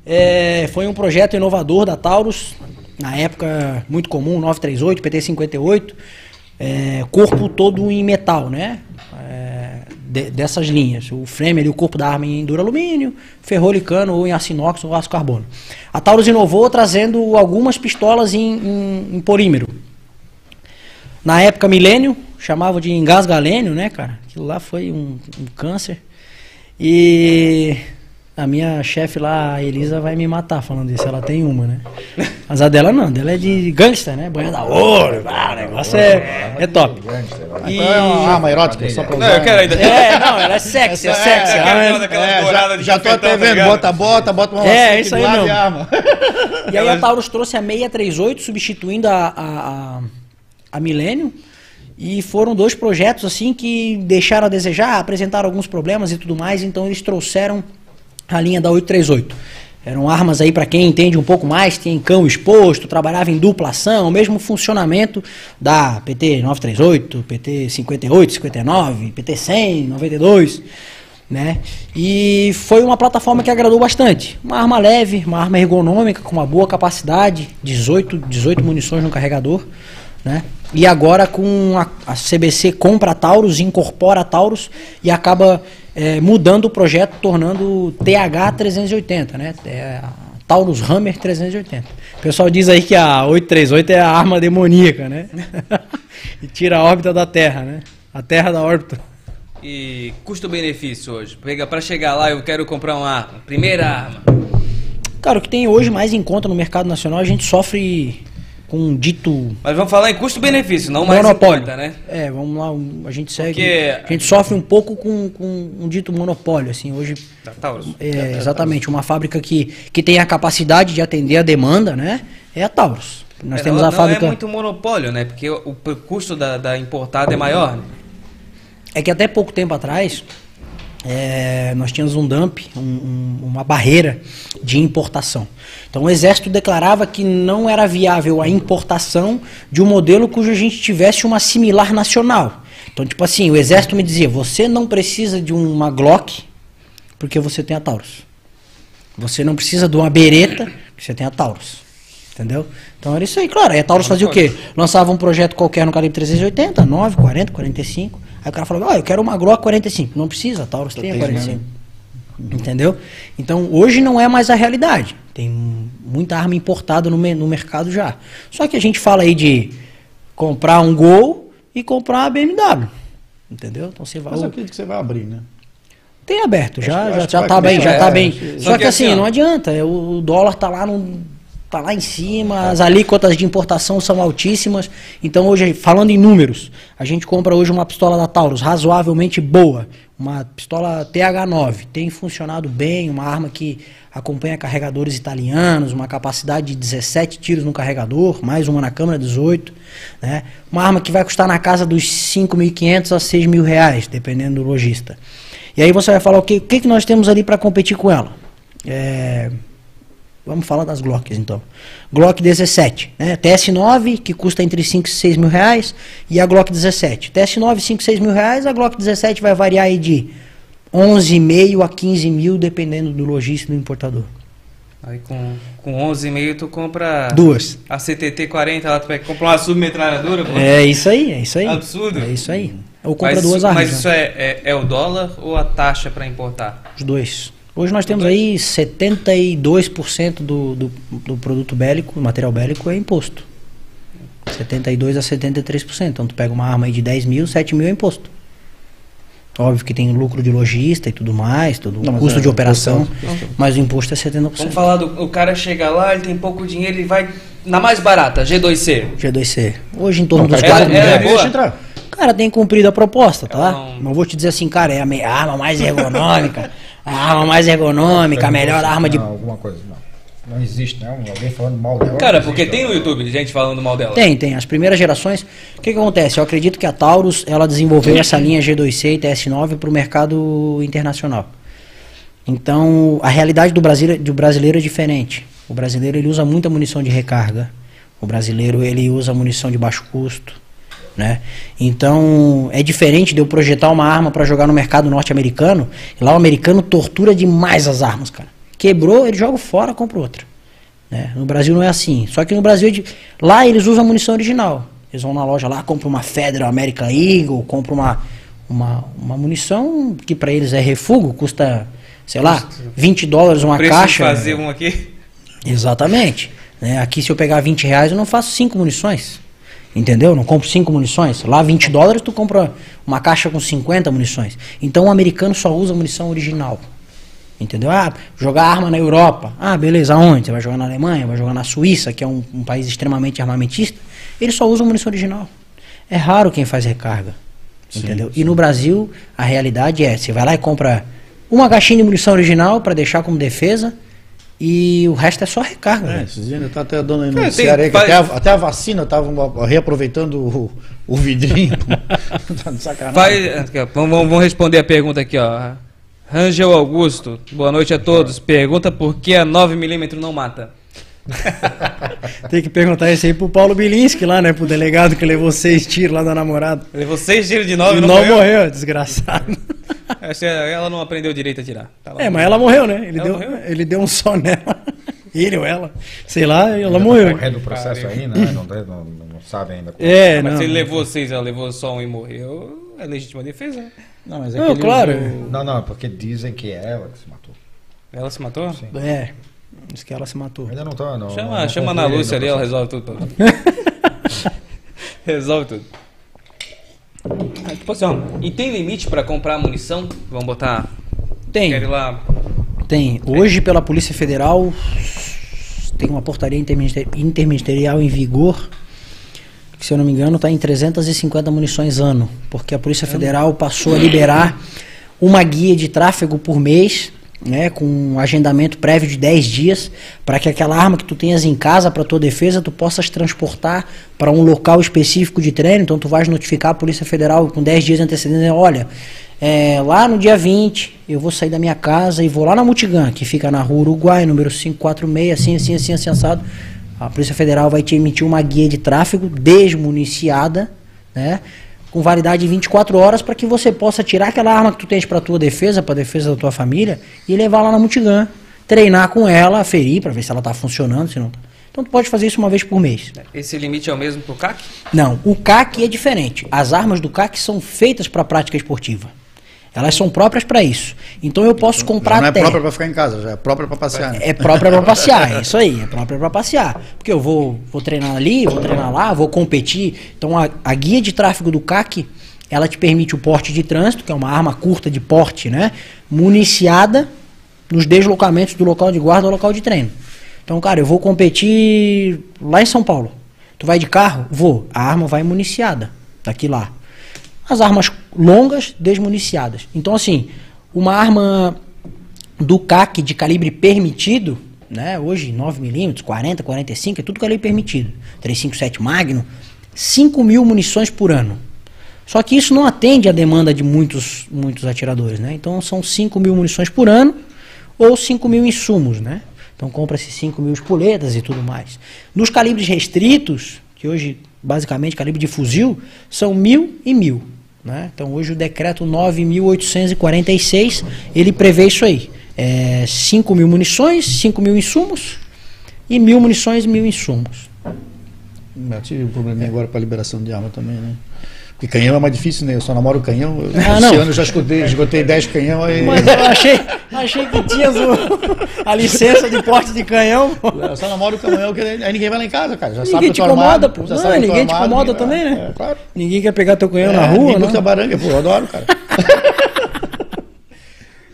É, foi um projeto inovador da Taurus, na época muito comum, 938, PT58, é, corpo todo em metal, né? É, de- dessas linhas. O frame ali, o corpo da arma em duralumínio, ferrolicano ou em aço inox ou aço carbono. A Taurus inovou trazendo algumas pistolas em, em- em polímero. Na época, milênio, chamava de engasgalênio, né, cara? Aquilo lá foi um, um câncer. E a minha chefe lá, a Elisa, vai me matar falando isso. Ela tem uma, né? Mas a dela não, dela é de gangster, né? Banha da ouro, ah, o negócio é, é top. E... Então é uma arma erótica, só pra usar. Não, eu quero ainda. É, não, ela é sexy, é sexy. é- uma daquelas É, douradas já, de já tô confeitão, até tá vendo. bota, bota, bota uma É, isso aí mesmo. e arma. E aí a Taurus trouxe a 638, substituindo a, a, a, a Millennium. E foram dois projetos assim que deixaram a desejar, apresentaram alguns problemas e tudo mais, então eles trouxeram a linha da 838. Eram armas aí para quem entende um pouco mais, tem cão exposto, trabalhava em dupla ação, o mesmo funcionamento da PT 938, PT 58, 59, PT 100, 92 né? E foi uma plataforma que agradou bastante. Uma arma leve, uma arma ergonômica com uma boa capacidade, 18, 18 munições no carregador, né? E agora com a, a CBC compra a Taurus, incorpora a Taurus e acaba eh, mudando o projeto, tornando o TH380, né? É Taurus Hammer 380. O pessoal diz aí que a 838 é a arma demoníaca, né? e tira a órbita da Terra, né? A Terra da órbita. E custo-benefício hoje? Pega pra chegar lá, eu quero comprar uma arma. Primeira arma. Cara, o que tem hoje mais em conta no mercado nacional, a gente sofre com um dito Mas vamos falar em custo-benefício, não mais monopólio. né? É, vamos lá, a gente segue. Porque- A gente sofre um pouco com, com um dito monopólio, assim, hoje. Da Taurus. É, exatamente, uma fábrica que, que tem a capacidade de atender a demanda, né? É a Taurus. Nós É, temos não, a fábrica. Não é muito monopólio, né? Porque o, o custo da, da importada é maior. né? É que até pouco tempo atrás, é, nós tínhamos um dump, um- um- uma barreira de importação. Então o Exército declarava que não era viável a importação de um modelo cujo a gente tivesse uma similar nacional. Então, tipo assim, o Exército me dizia: você não precisa de uma Glock porque você tem a Taurus. Você não precisa de uma bereta, porque você tem a Taurus. Entendeu? Então era isso aí, claro. Aí a Taurus fazia o quê? Lançava um projeto qualquer no calibre 380, 9, 40, 45. Aí o cara falava, ó, eu quero uma Glock 45. Não precisa, a Taurus tem a 45. Entendeu? Então hoje não é mais a realidade. Tem muita arma importada no, no mercado já. Só que a gente fala aí de comprar um Gol e comprar uma BMW. Entendeu? Então você vai. Mas eu acredito que você vai abrir, né? Tem aberto, já, já, que já tá bem, já tá é, bem. acho que- Só, Só que, assim, assim, ó. não adianta, é, o, o dólar tá lá no, tá lá em cima, as alíquotas de importação são altíssimas. Então hoje, falando em números, a gente compra hoje uma pistola da Taurus razoavelmente boa, uma pistola TH9, tem funcionado bem, uma arma que acompanha carregadores italianos, uma capacidade de 17 tiros no carregador, mais uma na câmera 18, né? Uma arma que vai custar na casa dos 5.500 a 6.000 reais, dependendo do lojista. E aí você vai falar o que, que nós temos ali para competir com ela? É, Vamos falar das Glocks então. Glock 17, né? TS9, que custa entre 5 e 6 mil reais, e a Glock 17. TS9, 5, 6 mil reais, a Glock 17 vai variar aí de 11,5 a 15 mil, dependendo do lojista e do importador. Aí com, com 11,5 tu compra Duas. a CTT 40, lá tu vai comprar uma submetralhadora, pô. É isso aí, é isso aí. Absurdo. É isso aí. Ou compra mas, duas armas. Mas né? isso é, é, é o dólar ou a taxa para importar? Os dois. Hoje nós temos aí 72% do, do, do produto bélico, material bélico, é imposto. 72% a 73%. Então tu pega uma arma aí de 10 mil, 7 mil é imposto. Óbvio que tem lucro de lojista e tudo mais, todo o custo é, de operação, imposto mas o imposto é 70%. Vamos falar do o cara chega lá, ele tem pouco dinheiro, ele vai na mais barata, G2C. G2C. Hoje em torno Não, dos cara, 4 ela- mil é entrar. Cara, tem cumprido a proposta, tá? Não- Não vou te dizer assim, cara, é a arma mais ergonômica, a arma mais ergonômica, a melhor arma de Não, alguma coisa, não. Não existe, não. Alguém falando mal dela. Cara, porque existe, tem no YouTube gente falando mal dela. Tem, tem. As primeiras gerações. O que, que acontece? Eu acredito que a Taurus ela desenvolveu essa linha G2C e TS9 para o mercado internacional. Então, a realidade do brasileiro, do brasileiro é diferente. O brasileiro ele usa muita munição de recarga. O brasileiro ele usa munição de baixo custo. Né? Então é diferente de eu projetar uma arma para jogar no mercado norte-americano. e Lá o americano tortura demais as armas, cara. Quebrou, ele joga fora, compra outra. né? No Brasil não é assim. Só que no Brasil, é lá eles usam a munição original. Eles vão na loja lá, compram uma Federal American Eagle, compram uma, uma, uma munição que para eles é refúgio, custa, sei lá, 20 dólares uma caixa. fazer um aqui. Exatamente. Né? Aqui, se eu pegar 20 reais, eu não faço cinco munições. Entendeu? Eu não compro cinco munições. Lá, 20 dólares, tu compra uma caixa com 50 munições. Então, o americano só usa munição original. Entendeu? Ah, jogar arma na Europa. Ah, beleza, aonde? Você vai jogar na Alemanha, vai jogar na Suíça, que é um, um país extremamente armamentista. Eles só usam munição original. É raro quem faz recarga. entendeu? E no Brasil, a realidade é: você vai lá e compra uma caixinha de munição original para deixar como defesa e o resto é só recarga. É, né? esses dias ainda tá até dando aí no É, tem- que faz- até, a, até a vacina estavam reaproveitando o, o vidrinho. tá de sacanagem. Aqui, ó, vamos, vamos- responder a pergunta aqui, ó. Rangel Augusto, boa noite a todos. Pergunta por que a 9mm não mata. Tem que perguntar isso aí pro Paulo Bilinski lá, né? Pro delegado que levou seis tiros lá da namorada. Levou seis tiros de E 9 não, não, morreu? morreu, desgraçado. Essa- Ela não aprendeu direito a tirar. Tá lá. É, mas ela morreu, né? Ele, Ela deu, morreu? ele deu um só nela. Ele ou ela. Sei lá, ela morreu. Correndo o processo aí, né? Não, não, não, não sabe ainda. como- É, mas não. se ele levou seis, ela levou só um e morreu, é legítima defesa. né? Não, mas é Não, claro. usou- Não, não, porque dizem que é ela que se matou. Ela se matou? Sim. É, diz que ela se matou. Ainda não tá, não. Chama, não chama na Lúcia ali, ainda ela resolve tudo. resolve tudo. Ah, Tipo assim, ó, e tem limite pra comprar munição? Vamos botar. Tem, Quero ir lá. tem. Hoje, pela Polícia Federal, tem uma portaria interminister- interministerial em vigor, que, se eu não me engano, está em 350 munições ano, porque a Polícia Federal passou a liberar uma guia de tráfego por mês, né, com um agendamento prévio de 10 dias, para que aquela arma que tu tenhas em casa para tua defesa, tu possas transportar para um local específico de treino. Então tu vais notificar a Polícia Federal com 10 dias de antecedência, olha, é, lá no dia 20, eu vou sair da minha casa e vou lá na Multigan, que fica na rua Uruguai, número 546, assim, assim, assim, assim, assado. A Polícia Federal vai te emitir uma guia de tráfego desmuniciada, né? Com validade de 24 horas para que você possa tirar aquela arma que tu tens para tua defesa, para defesa da tua família e levar lá na Multigan, treinar com ela, aferir para ver se ela tá funcionando, se não tá. Então tu pode fazer isso uma vez por mês. Esse limite é o mesmo pro CAC? Não, o CAC é diferente. As armas do CAC são feitas para prática esportiva. Elas são próprias para isso. Então eu posso comprar Já não é própria para ficar em casa, já é própria para passear. né? É própria para passear, é isso aí, é própria para passear. Porque eu vou, vou treinar ali, vou treinar lá, vou competir. Então a, a guia de tráfego do CAC, ela te permite o porte de trânsito, que é uma arma curta de porte, né? Municiada nos deslocamentos do local de guarda ao local de treino. Então, cara, eu vou competir lá em São Paulo. Tu vai de carro? Vou. A arma vai municiada daqui lá. As armas longas desmuniciadas. Então, assim, uma arma do CAC de calibre permitido, né? Hoje 9mm, 40, 45, é tudo calibre permitido. 357 Magnum, 5 mil munições por ano. Só que isso não atende à demanda de muitos, muitos atiradores, né? Então são 5 mil munições por ano ou 5 mil insumos, né? Então compra-se 5 mil espoletas e tudo mais. Nos calibres restritos, que hoje basicamente calibre de fuzil, são mil e mil. Né? Então hoje o decreto 9.846 ele prevê isso aí. É 5 mil munições, 5 mil insumos e mil munições e mil insumos. Eu tive um probleminha agora para liberação de arma também, né? Porque canhão é mais difícil, né? Eu só namoro canhão. Eu- Ah, Esse não. ano eu já escutei, esgotei 10 canhão aí. Mas eu achei, achei que tinha o- a licença de porte de canhão. pô. Eu só namoro canhão, que aí ninguém vai lá em casa, cara. Já Ninguém sabe que te incomoda, pô. já Não, sabe ninguém te incomoda também, né? É, claro. Ninguém quer pegar teu canhão É, na rua, ninguém né? baranga, pô, eu adoro, cara.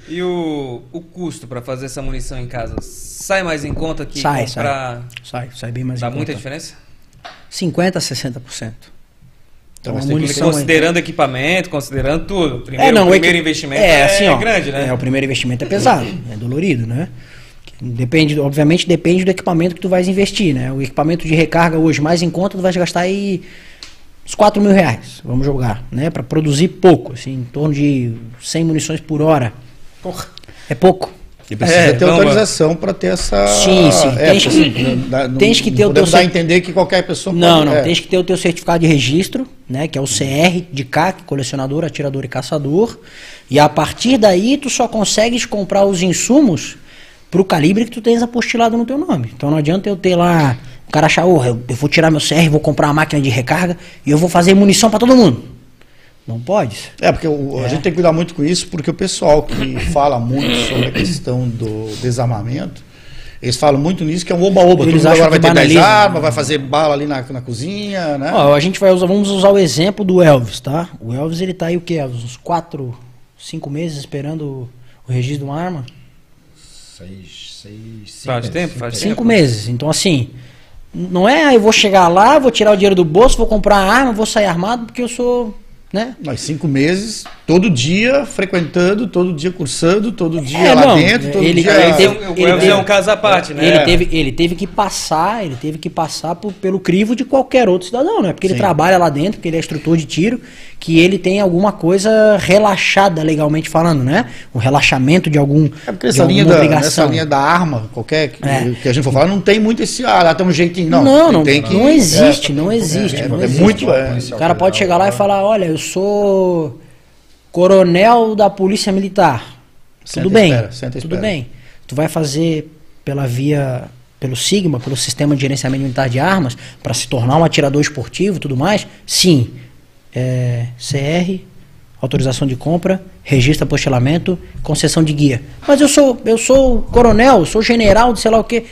E o, o custo para fazer essa munição em casa sai mais em conta que Sai, comprar? Sai, sai bem mais Dá em muita diferença? 50% a 60%. Então, que munição considerando equipamento, considerando tudo. Primeiro, é, não, o primeiro equi- investimento é, é, assim, ó, grande, né? É, o primeiro investimento é pesado, é dolorido, né? Depende, obviamente, depende do equipamento que tu vais investir, né? O equipamento de recarga hoje mais em conta, tu vais gastar aí uns 4 mil reais, vamos jogar, né? Para produzir pouco, assim, em torno de 100 munições por hora. Porra. É pouco. E precisa É, ter autorização para ter essa. Sim, sim, É, tens que- assim, dá- não- tens que ter não o teu dar a entender que qualquer pessoa Não, pode- não, é. tens que ter o teu certificado de registro, né, que é o CR de CAC, colecionador, atirador e caçador. E a partir daí tu só consegues comprar os insumos pro calibre que tu tens apostilado no teu nome. Então não adianta eu ter lá, o cara achar, "Oh, eu, eu vou tirar meu CR, vou comprar uma máquina de recarga e eu vou fazer munição para todo mundo. Não pode. É, porque o- a gente tem que cuidar muito com isso, porque o pessoal que fala muito sobre a questão do desarmamento, eles falam muito nisso, que é um oba-oba. Todo mundo agora vai ter 10 banaliza. armas, vai fazer bala ali na, na cozinha, né? Ó, a gente vai usar, vamos usar o exemplo do Elvis, tá? O Elvis ele tá aí o quê? Uns 4, 5 meses esperando o registro de uma arma? Seis, seis, Faz cinco, tempo, faz Cinco tempo. meses. Então, assim, não é "Ah, eu vou chegar lá, vou tirar o dinheiro do bolso, vou comprar a arma, vou sair armado porque eu sou, né? Nós cinco meses, todo dia frequentando, todo dia cursando, todo dia É, lá não, dentro, todo ele- dia... ele é teve- um- o ele teve- é um caso à parte, né? Ele, teve, ele teve que passar, ele teve que passar por- pelo crivo de qualquer outro cidadão, né? Porque ele Sim. trabalha lá dentro, porque ele é instrutor de tiro, que ele tem alguma coisa relaxada legalmente falando, né? Um relaxamento de algum É porque de essa linha, da, essa linha da arma, qualquer que, É. que a gente for falar, não tem muito esse, ah, lá tem um jeitinho, não. Não, não, tem que, não existe, é, não existe, é, não é existe. muito, é. O cara pode chegar lá e falar, olha, eu sou coronel da polícia militar. Senta Tudo bem, espera, senta tudo bem. Tu vai fazer pela via, pelo Sigma, pelo sistema de gerenciamento militar de armas, para se tornar um atirador esportivo e tudo mais? Sim. É, CR, autorização de compra, registro apostilamento, concessão de guia. Mas eu sou, eu sou coronel, sou general de sei lá o quê.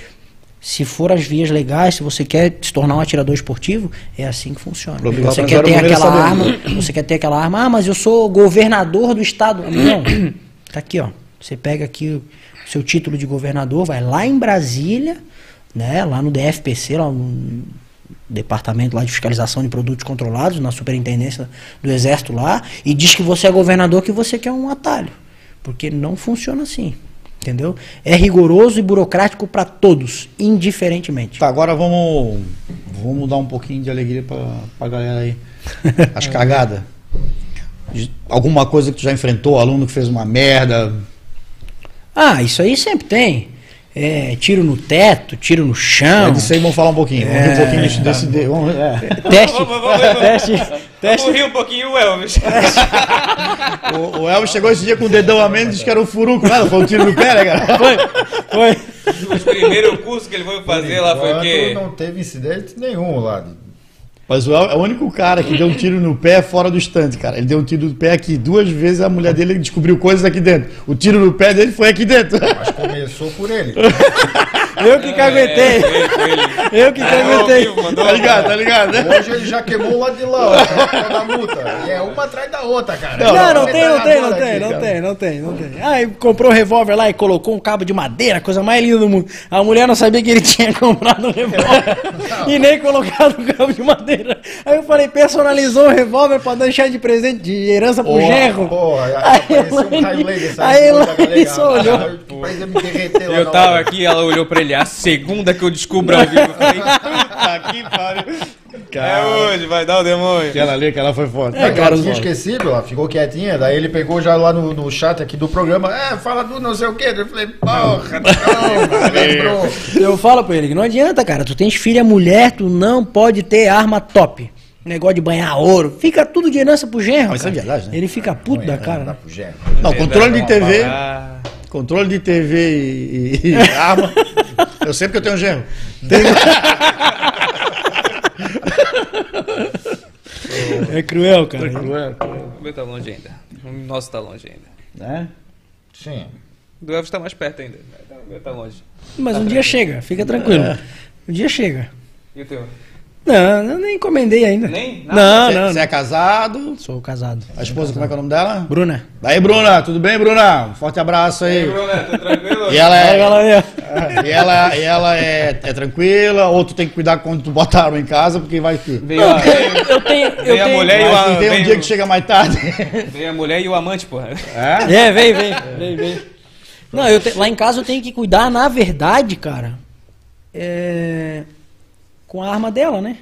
Se for as vias legais, se você quer se tornar um atirador esportivo, é assim que funciona. Problema Você quer ter aquela arma, você quer ter aquela arma, ah, mas eu sou governador do estado. Não, tá aqui, ó. Você pega aqui o seu título de governador, vai lá em Brasília, né, lá no DFPC, lá no departamento lá de fiscalização de produtos controlados, na superintendência do exército lá, e diz que você é governador, que você quer um atalho. Porque não funciona assim. Entendeu? É rigoroso e burocrático para todos, indiferentemente. Tá, agora vamos, vamos dar um pouquinho de alegria pra, pra galera aí. As cagadas. Alguma coisa que tu já enfrentou, aluno que fez uma merda. Ah, isso aí sempre tem. É, tiro no teto, tiro no chão. É disso aí vamos falar um pouquinho. Vamos ver um pouquinho desse. desse de- vamos, é. Teste, Vamos, vamos, vamos. teste, Vamos teste. rir um pouquinho o Elvis. O, o Elvis chegou esse dia com o dedão a menos e disse que era um furuco. Nada, foi um tiro no pé, né, cara? Foi, foi. Os primeiros cursos que ele foi fazer lá foi o quê? Não teve incidente nenhum lá. Mas o El é o único cara que deu um tiro no pé fora do estande, cara. Ele deu um tiro no pé aqui. Duas vezes a mulher dele descobriu coisas aqui dentro. O tiro no pé dele foi aqui dentro. Mas começou por ele. Eu que caguetei. É, foi- foi ele. Eu que É, vivo, mandou- tá ligado, tá ligado, né? Hoje ele já queimou o lado de lá, ó, causa da multa. E é uma atrás da outra, cara. Não, não, não, tem, não tem, não aqui, tem, não tem, não tem, não tem. Aí comprou um revólver lá e colocou um cabo de madeira, coisa mais linda do mundo. A mulher não sabia que ele tinha comprado um revólver e nem colocado um cabo de madeira. Aí eu falei, personalizou o revólver pra deixar de presente, de herança pro genro. Porra, aí apareceu um galega. só olhou. Eu tava aqui, ela olhou pra ele. A segunda que eu descubro ao vivo, eu falei, puta que pariu. É hoje, vai dar o demônio. Aquela ali, aquela foi foda. É, cara, tinha esquecido, ela ficou quietinha, daí ele pegou já lá no, no chat aqui do programa, é, fala do não sei o quê. Eu falei, porra, não. Eu falo pra ele que não adianta, cara. Tu tens filha mulher, tu não pode ter arma top. Negócio de banhar ouro. Fica tudo de herança pro genro. Mas isso é cara. verdade, né? Ele fica puto da Não cara. dá né? Não, controle de TV. Controle de TV e- e arma. Eu sei porque eu tenho um genro. É cruel, cara. O meu tá longe ainda. O nosso tá longe ainda. Né? Sim. O do Elvis tá mais perto ainda. O meu tá longe. Mas um dia chega, fica tranquilo. Um dia chega. E o teu? Não, eu nem encomendei ainda. Nem? Não, Você não, você não. é casado? Sou casado. A esposa, como é que é o nome dela? Bruna. Daí, Bruna, tudo bem, Bruna? Um forte abraço E aí, aí. Bruna, tá tranquilo? E ela Aí, é, galera. e ela, e ela é, é tranquila, ou tu tem que cuidar quando tu botar a arma em casa, porque vai que. Veio a, Eu tenho. Eu Veio a tenho... mulher e o Mas a- tem um dia que chega mais tarde. veio a mulher e o amante, porra. É? É, vem, vem. Vem, vem. Não, eu te- lá em casa eu tenho que cuidar, na verdade, cara, é, com a arma dela, né?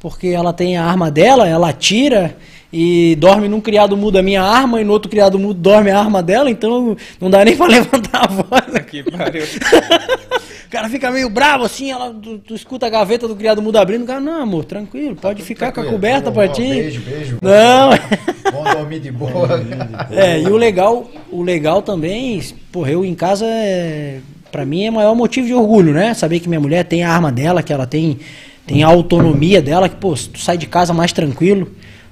Porque ela tem a arma dela, ela atira e dorme num criado mudo a minha arma e no outro criado mudo dorme a arma dela, então não dá nem pra levantar a voz. Que pariu. O cara fica meio bravo assim, ela, tu, tu escuta a gaveta do criado mudo abrindo, o cara, não, amor, tranquilo, pode ficar com a coberta pra ti. Beijo, beijo. Não. Vamos dormir de boa. É, e o legal, o legal também, porra, eu em casa, é, pra mim é o maior motivo de orgulho, né? Saber que minha mulher tem a arma dela, que ela tem, tem a autonomia dela, que, pô, tu sai de casa mais tranquilo,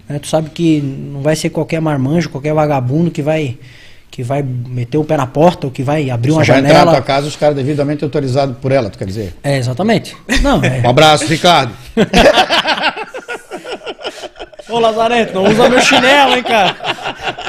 né? Tu sabe que não vai ser qualquer marmanjo, qualquer vagabundo que vai que vai meter o pé na porta ou que vai abrir uma Só vai entrar na tua janela. casa os caras devidamente autorizados por ela, tu quer dizer? É, exatamente. Não, é. Um abraço, Ricardo. Ô, Lazarento, não usa meu chinelo, hein, cara?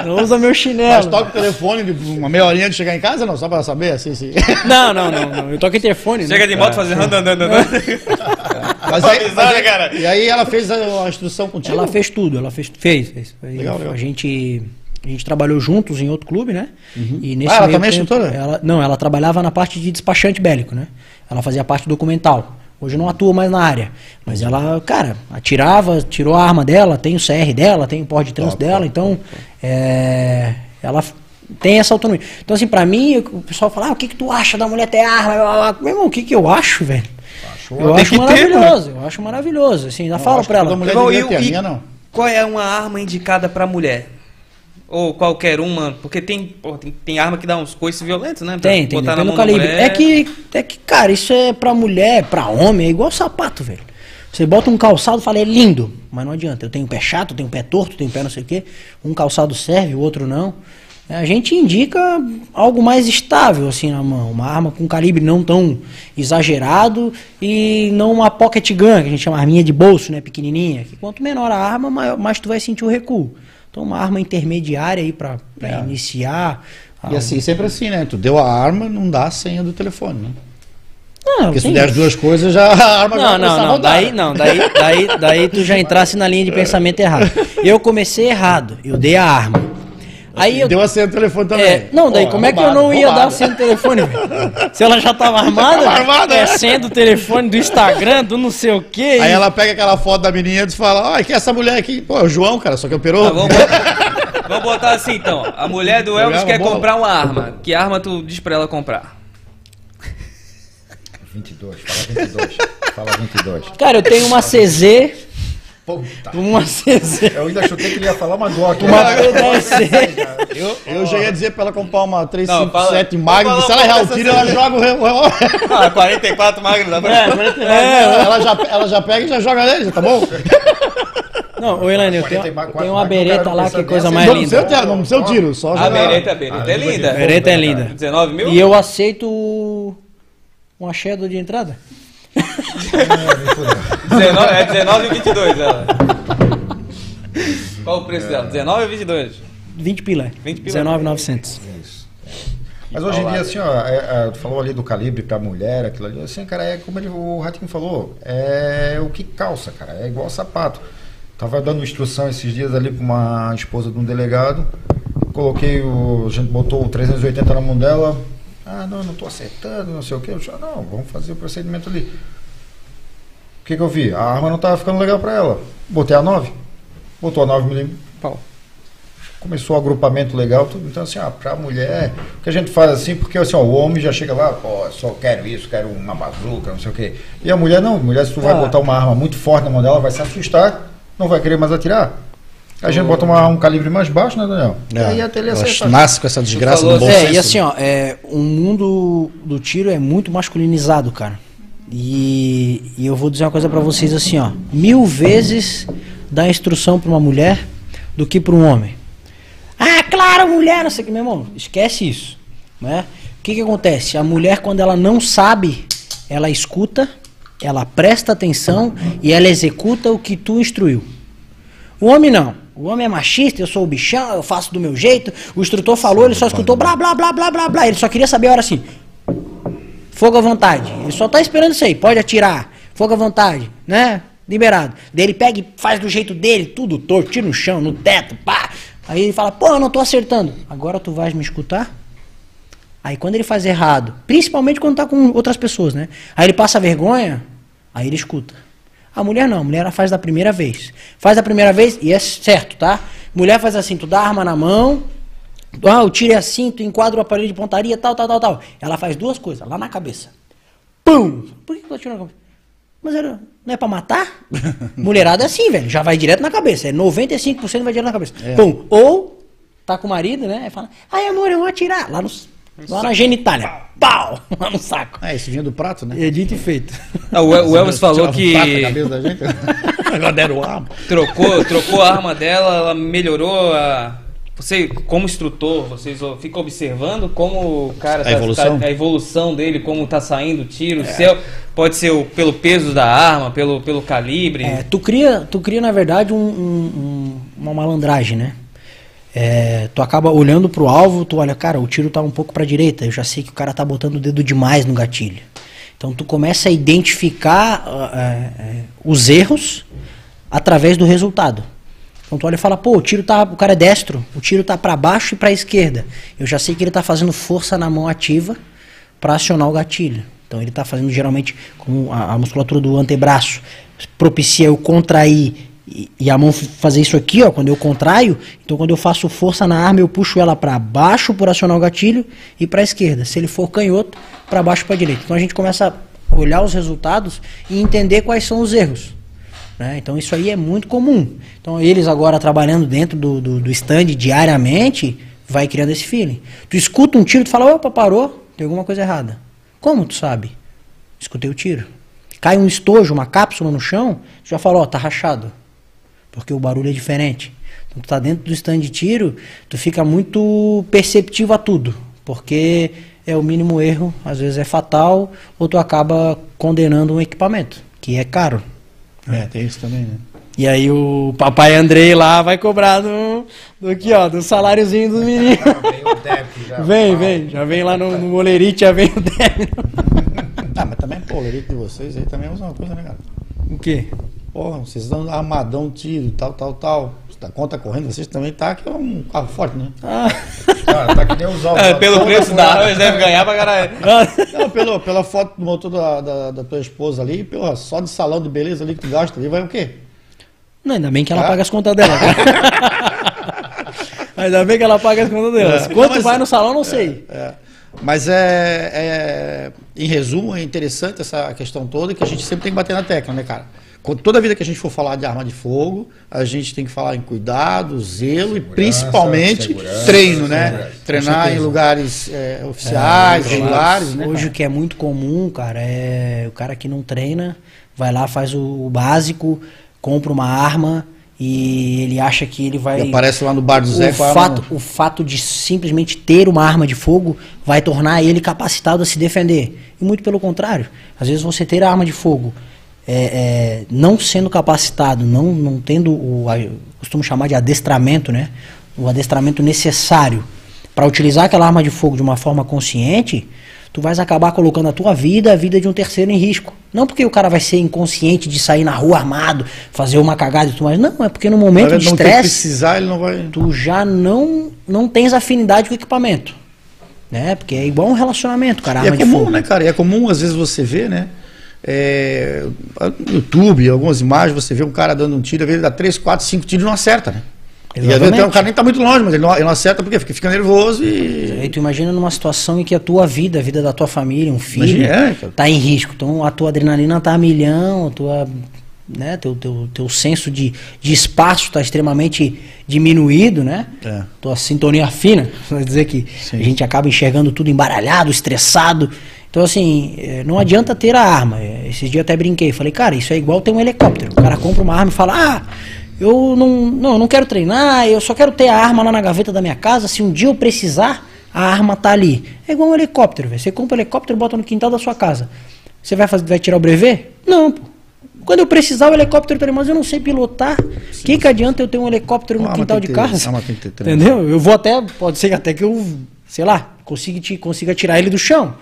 Não usa meu Mas chinelo. toca o telefone de uma meia horinha de chegar em casa, não? Só pra saber, assim, assim. Não, não, não, não. Eu toco interfone, Chega né? de moto fazendo andando, andando. Mas aí, mas né, aí- cara? E aí ela fez a, a instrução contigo? Ela fez tudo, ela fez, fez, fez. Legal, legal. A gente a gente trabalhou juntos em outro clube, né? E nesse Ah, ela meio também é tempo, instrutora? Ela, não, ela trabalhava na parte de despachante bélico, né? Ela fazia parte documental. Hoje não atua mais na área. Mas ela, cara, atirava, tirou a arma dela, tem o CR dela, tem o porte de trânsito Top, dela, top, então é, ela tem essa autonomia. Então, assim, pra mim, o pessoal fala, ah, o que, que tu acha da mulher ter arma? Meu irmão, o que, que eu acho, velho? Eu Tem acho que ter, maravilhoso, eu acho maravilhoso. Assim, ainda falo acho pra ela. mulher deveria eu- ter, a e- minha não. Qual é uma arma indicada pra mulher? Ou qualquer uma? Porque tem, pô, tem, tem arma que dá uns coices violentos, né? Pra Tem, tem, botar na mão da calibre. É que, é que, cara, isso é pra mulher, pra homem, é igual sapato, velho. Você bota um calçado e fala, é lindo, mas não adianta. Eu tenho pé chato, tenho pé torto, tenho pé não sei o quê. Um calçado serve, o outro não. A gente indica algo mais estável assim na mão, uma arma com calibre não tão exagerado e não uma pocket gun, que a gente chama arminha de bolso, né, pequenininha. Que quanto menor a arma, maior, mais tu vai sentir o recuo. Então uma arma intermediária aí pra, pra É. iniciar. E assim, sempre assim, né? Tu deu a arma, não dá a senha do telefone, né? Não, Porque se der as duas coisas, já a arma já Não, vai começar não, a não. rodar. Daí, não, daí, daí, daí tu já entrasse na linha de pensamento errado. Eu comecei errado. Eu dei a arma. Aí eu Deu a senha do telefone também. É, não, daí Pô, como é que eu roubado, não ia dar a senha do telefone? Se ela já tava armada, Tava armada, é né? senha do telefone, do Instagram, do não sei o quê. Aí e- ela pega aquela foto da menina e fala, ah, que é essa mulher aqui? Pô, é o João, cara, só que operou. Tá, vamos, botar, vamos botar assim então. A mulher do Elvis quer bola. comprar uma arma. Que arma tu diz pra ela comprar? 22, fala 22. fala 22. Cara, eu tenho uma CZ, Puta. uma CZ, Eu ainda chutei que ele ia falar uma Glock. uma né? P10C. Eu, eu já ia dizer pra ela comprar uma Não, 357 fala- Magnum, se ela errar o tiro, ela joga o re- o revólver. Ah, 44 magro dá pra... É, ela, já, ela já pega e já joga nele, tá bom? Não, ô Elaine, eu tenho, 44 eu tenho uma Magnum, bereta lá, que coisa nessa, mais Não linda. não precisa o tiro, só A bereta, a bereta é linda. Bereta é linda. 19 mil? E eu aceito uma shadow de entrada? 19, é 19 e 22 ela. Qual o preço dela? 19 ou 22? 20 pila. 20 pila. 19,900. Mas hoje em dia, assim, ó, é, é, tu falou ali do calibre pra mulher, aquilo ali, assim, cara, é como ele, o Ratinho falou, é o que calça, cara, é igual sapato. Tava dando instrução esses dias ali pra uma esposa de um delegado, coloquei o, a gente botou o 380 na mão dela, ah, não, não tô acertando, não sei o que, eu disse, ah, não, vamos fazer o procedimento ali. O que que eu vi? A arma não tava ficando legal pra ela, botei a 9, botou a 9 milímetros, pau começou o agrupamento legal, tudo. Então, assim, ah, pra mulher, o que a gente faz assim, porque assim, ó, o homem já chega lá, pô, só quero isso, quero uma bazuca, não sei o quê. E a mulher não, a mulher, se tu vai Ah. botar uma arma muito forte na mão dela, vai se assustar, não vai querer mais atirar. A gente bota uma- um calibre mais baixo, né, Daniel? E aí até ele ela acerta. nasce com essa desgraça falou do bom É, senso. e assim, ó, é, o mundo do tiro é muito masculinizado, cara. E, e eu vou dizer uma coisa pra vocês assim, ó. Mil vezes dar instrução pra uma mulher do que pra um homem. Ah, claro, mulher, não sei o que, meu irmão. Esquece isso, né? O que que acontece? A mulher, quando ela não sabe, ela escuta, ela presta atenção e ela executa o que tu instruiu. O homem não. O homem é machista, eu sou o bichão, eu faço do meu jeito. O instrutor falou, ele só escutou blá blá blá blá blá blá. Ele só queria saber a hora assim. Fogo à vontade. Ele só tá esperando isso aí. Pode atirar. Fogo à vontade, né? Liberado. Daí ele pega e faz do jeito dele, tudo torto, tira no chão, no teto, pá. Aí ele fala, pô, eu não tô acertando. Agora tu vais me escutar? Aí quando ele faz errado, principalmente quando tá com outras pessoas, né? Aí ele passa vergonha, aí ele escuta. A mulher não, a mulher ela faz da primeira vez. Faz da primeira vez e é certo, tá? Mulher faz assim, tu dá a arma na mão, ah, o tiro é assim, tu enquadra o aparelho de pontaria, tal, tal, tal, tal. Ela faz duas coisas, lá na cabeça. Pum! Por que tu atirou na cabeça? Mas era, não é pra matar? Mulherada é assim, velho. Já vai direto na cabeça. É 95% vai direto na cabeça. Pum! Ou tá com o marido, né? Aí fala, ai amor, eu vou atirar. Lá, no, lá na genitália. Pau! Lá no saco. É, esse vinha do prato, né? É dito e feito. Ah, o, o Elvis falou um que cabeça da gente. Agora deram arma. trocou, trocou a arma dela, ela melhorou a. Você, como instrutor, vocês ficam observando como o cara A evolução? a evolução dele, como tá saindo o tiro, é- pode ser o- pelo peso da arma, pelo, pelo calibre. É, tu cria, tu cria na verdade um- um- um- uma malandragem, né? É, tu acaba olhando pro alvo, tu olha, cara, o tiro tá um pouco pra direita, eu já sei que o cara tá botando o dedo demais no gatilho. Então tu começa a identificar ah, é, é, os erros através do resultado. Então tu olha e fala, pô, o tiro tá, o cara é destro, o tiro tá pra baixo e pra esquerda. Eu já sei que ele tá fazendo força na mão ativa para acionar o gatilho. Então ele está fazendo geralmente com a, a musculatura do antebraço propicia eu contrair e, e a mão fazer isso aqui, ó, quando eu contraio. Então quando eu faço força na arma, eu puxo ela para baixo por acionar o gatilho e para esquerda. Se ele for canhoto, para baixo para direita. Então a gente começa a olhar os resultados e entender quais são os erros. Né? Então isso aí é muito comum. Então eles agora trabalhando dentro do, do, do stand diariamente, vai criando esse feeling. Tu escuta um tiro, tu fala, opa, parou, tem alguma coisa errada. Como tu sabe? Escutei o tiro. Cai um estojo, uma cápsula no chão, tu já fala, ó, tá rachado. Porque o barulho é diferente. Então tu tá dentro do stand de tiro, tu fica muito perceptivo a tudo. Porque é o mínimo erro, às vezes é fatal, ou tu acaba condenando um equipamento, que é caro. É, tem isso também, né? E aí o papai Andrei lá vai cobrar do, do aqui, ó, do saláriozinho dos meninos. Vem o Depp já. Vem, vem, já vem lá no, no molerite, já vem o débito. Ah, mas também, pô, o lerito de vocês aí também é uma coisa, né, cara? O quê? Porra, vocês dão armadão, tiro, tal, tal, tal. A conta correndo, vocês também tá que é um carro forte, né? Cara, tá que nem os ovos. É, pelo preço da arma, eles devem ganhar pra caralho. Não, pelo, pela foto do motor da, da, da tua esposa ali, pô, só de salão de beleza ali que tu gasta ali, vai o quê? Não, ainda bem que ela Ah. paga as contas dela. ainda bem que ela paga as contas dela. É. Quanto Não, mas- vai no salão, não sei. É. Mas é, é- em resumo, é interessante essa questão toda que a gente sempre tem que bater na tecla, né, cara? Toda vida que a gente for falar de arma de fogo, a gente tem que falar em cuidado, zelo e Segurança, principalmente segurança, treino, né? segurança. Treinar em lugares é, oficiais, regulares, né? Hoje o que é muito comum, cara, é o cara que não treina, vai lá, faz o, o básico, compra uma arma e ele acha que ele vai. E aparece lá no bar do Zé o com a arma fato, o fato de simplesmente ter uma arma de fogo vai tornar ele capacitado a se defender. E muito pelo contrário. Às vezes você ter a arma de fogo é, é, não sendo capacitado, não, não tendo o. a- costumo chamar de adestramento, né? O adestramento necessário para utilizar aquela arma de fogo de uma forma consciente, tu vais acabar colocando a tua vida, a vida de um terceiro em risco. Não porque o cara vai ser inconsciente de sair na rua armado, fazer uma cagada e tudo mais. Não, é porque no momento de estresse vai. tu já não não tens afinidade com o equipamento. Né? Porque é igual um relacionamento, cara. É comum, né, cara? E é comum, às vezes, você ver, né? É, no YouTube, algumas imagens, você vê um cara dando um tiro, às vezes dá 3, 4, 5 tiros e não acerta, né? E às vezes Exatamente. até o cara nem tá muito longe, mas ele não, ele não acerta porque fica, fica nervoso e. Aí tu imagina numa situação em que a tua vida, a vida da tua família, um filho, Imagina, é, tá em risco. Então a tua adrenalina tá a milhão, a tua, né, teu, teu, teu senso de, de espaço tá extremamente diminuído, né? É. Tua sintonia fina, vai dizer que Sim. a gente acaba enxergando tudo embaralhado, estressado. Então, assim, eh, não adianta ter a arma. Eh, Esses dias eu até brinquei, falei, cara, isso é igual ter um helicóptero. O cara compra uma arma e fala, ah, eu não, não, eu não quero treinar, eu só quero ter a arma lá na gaveta da minha casa. Se um dia eu precisar, a arma tá ali. É igual um helicóptero, velho. Você compra um helicóptero e bota no quintal da sua casa. Você vai, fazer, vai tirar o brevet? Não, pô. Quando eu precisar, o helicóptero tá ali, mas eu não sei pilotar. O que, que adianta eu ter um helicóptero no quintal de casa? Entendeu? Eu vou até, pode ser até que eu, sei lá, consiga, te, consiga tirar ele do chão.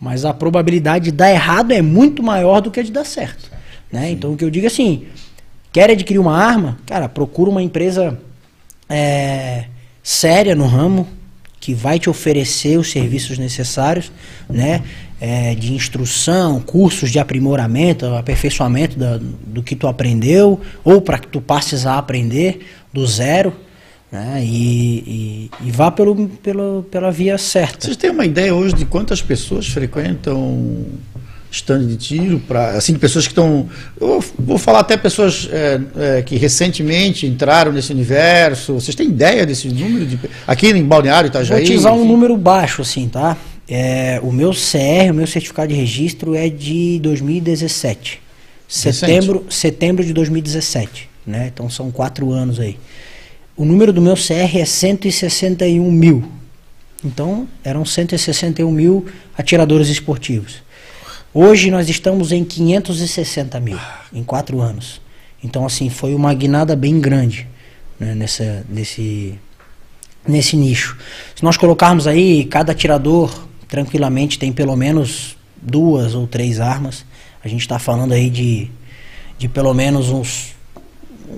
Mas a probabilidade de dar errado é muito maior do que a de dar certo. Né? Então o que eu digo é assim, quer adquirir uma arma, cara, procura uma empresa é, séria no ramo, que vai te oferecer os serviços necessários, né? É, de instrução, cursos de aprimoramento, aperfeiçoamento da- do que tu aprendeu, ou para que tu passes a aprender do zero, né? E, e- e vá pelo, pelo, pela via certa. Vocês têm uma ideia hoje de quantas pessoas frequentam stand de tiro? Pra, assim, de pessoas que estão. Eu vou falar até pessoas é, é, que recentemente entraram nesse universo. Vocês têm ideia desse número? De, aqui em Balneário, Itajaí? Vou usar um enfim? número baixo, assim, tá? É, o meu CR, o meu certificado de registro é de 2017. Setembro, setembro de 2017, né? Então são quatro anos aí. O número do meu CR é 161 mil. Então eram 161 mil atiradores esportivos. Hoje nós estamos em 560 mil, em quatro anos. Então, assim, foi uma guinada bem grande né, nessa, nesse, nesse nicho. Se nós colocarmos aí, cada atirador tranquilamente tem pelo menos duas ou três armas. A gente está falando aí de, de pelo menos uns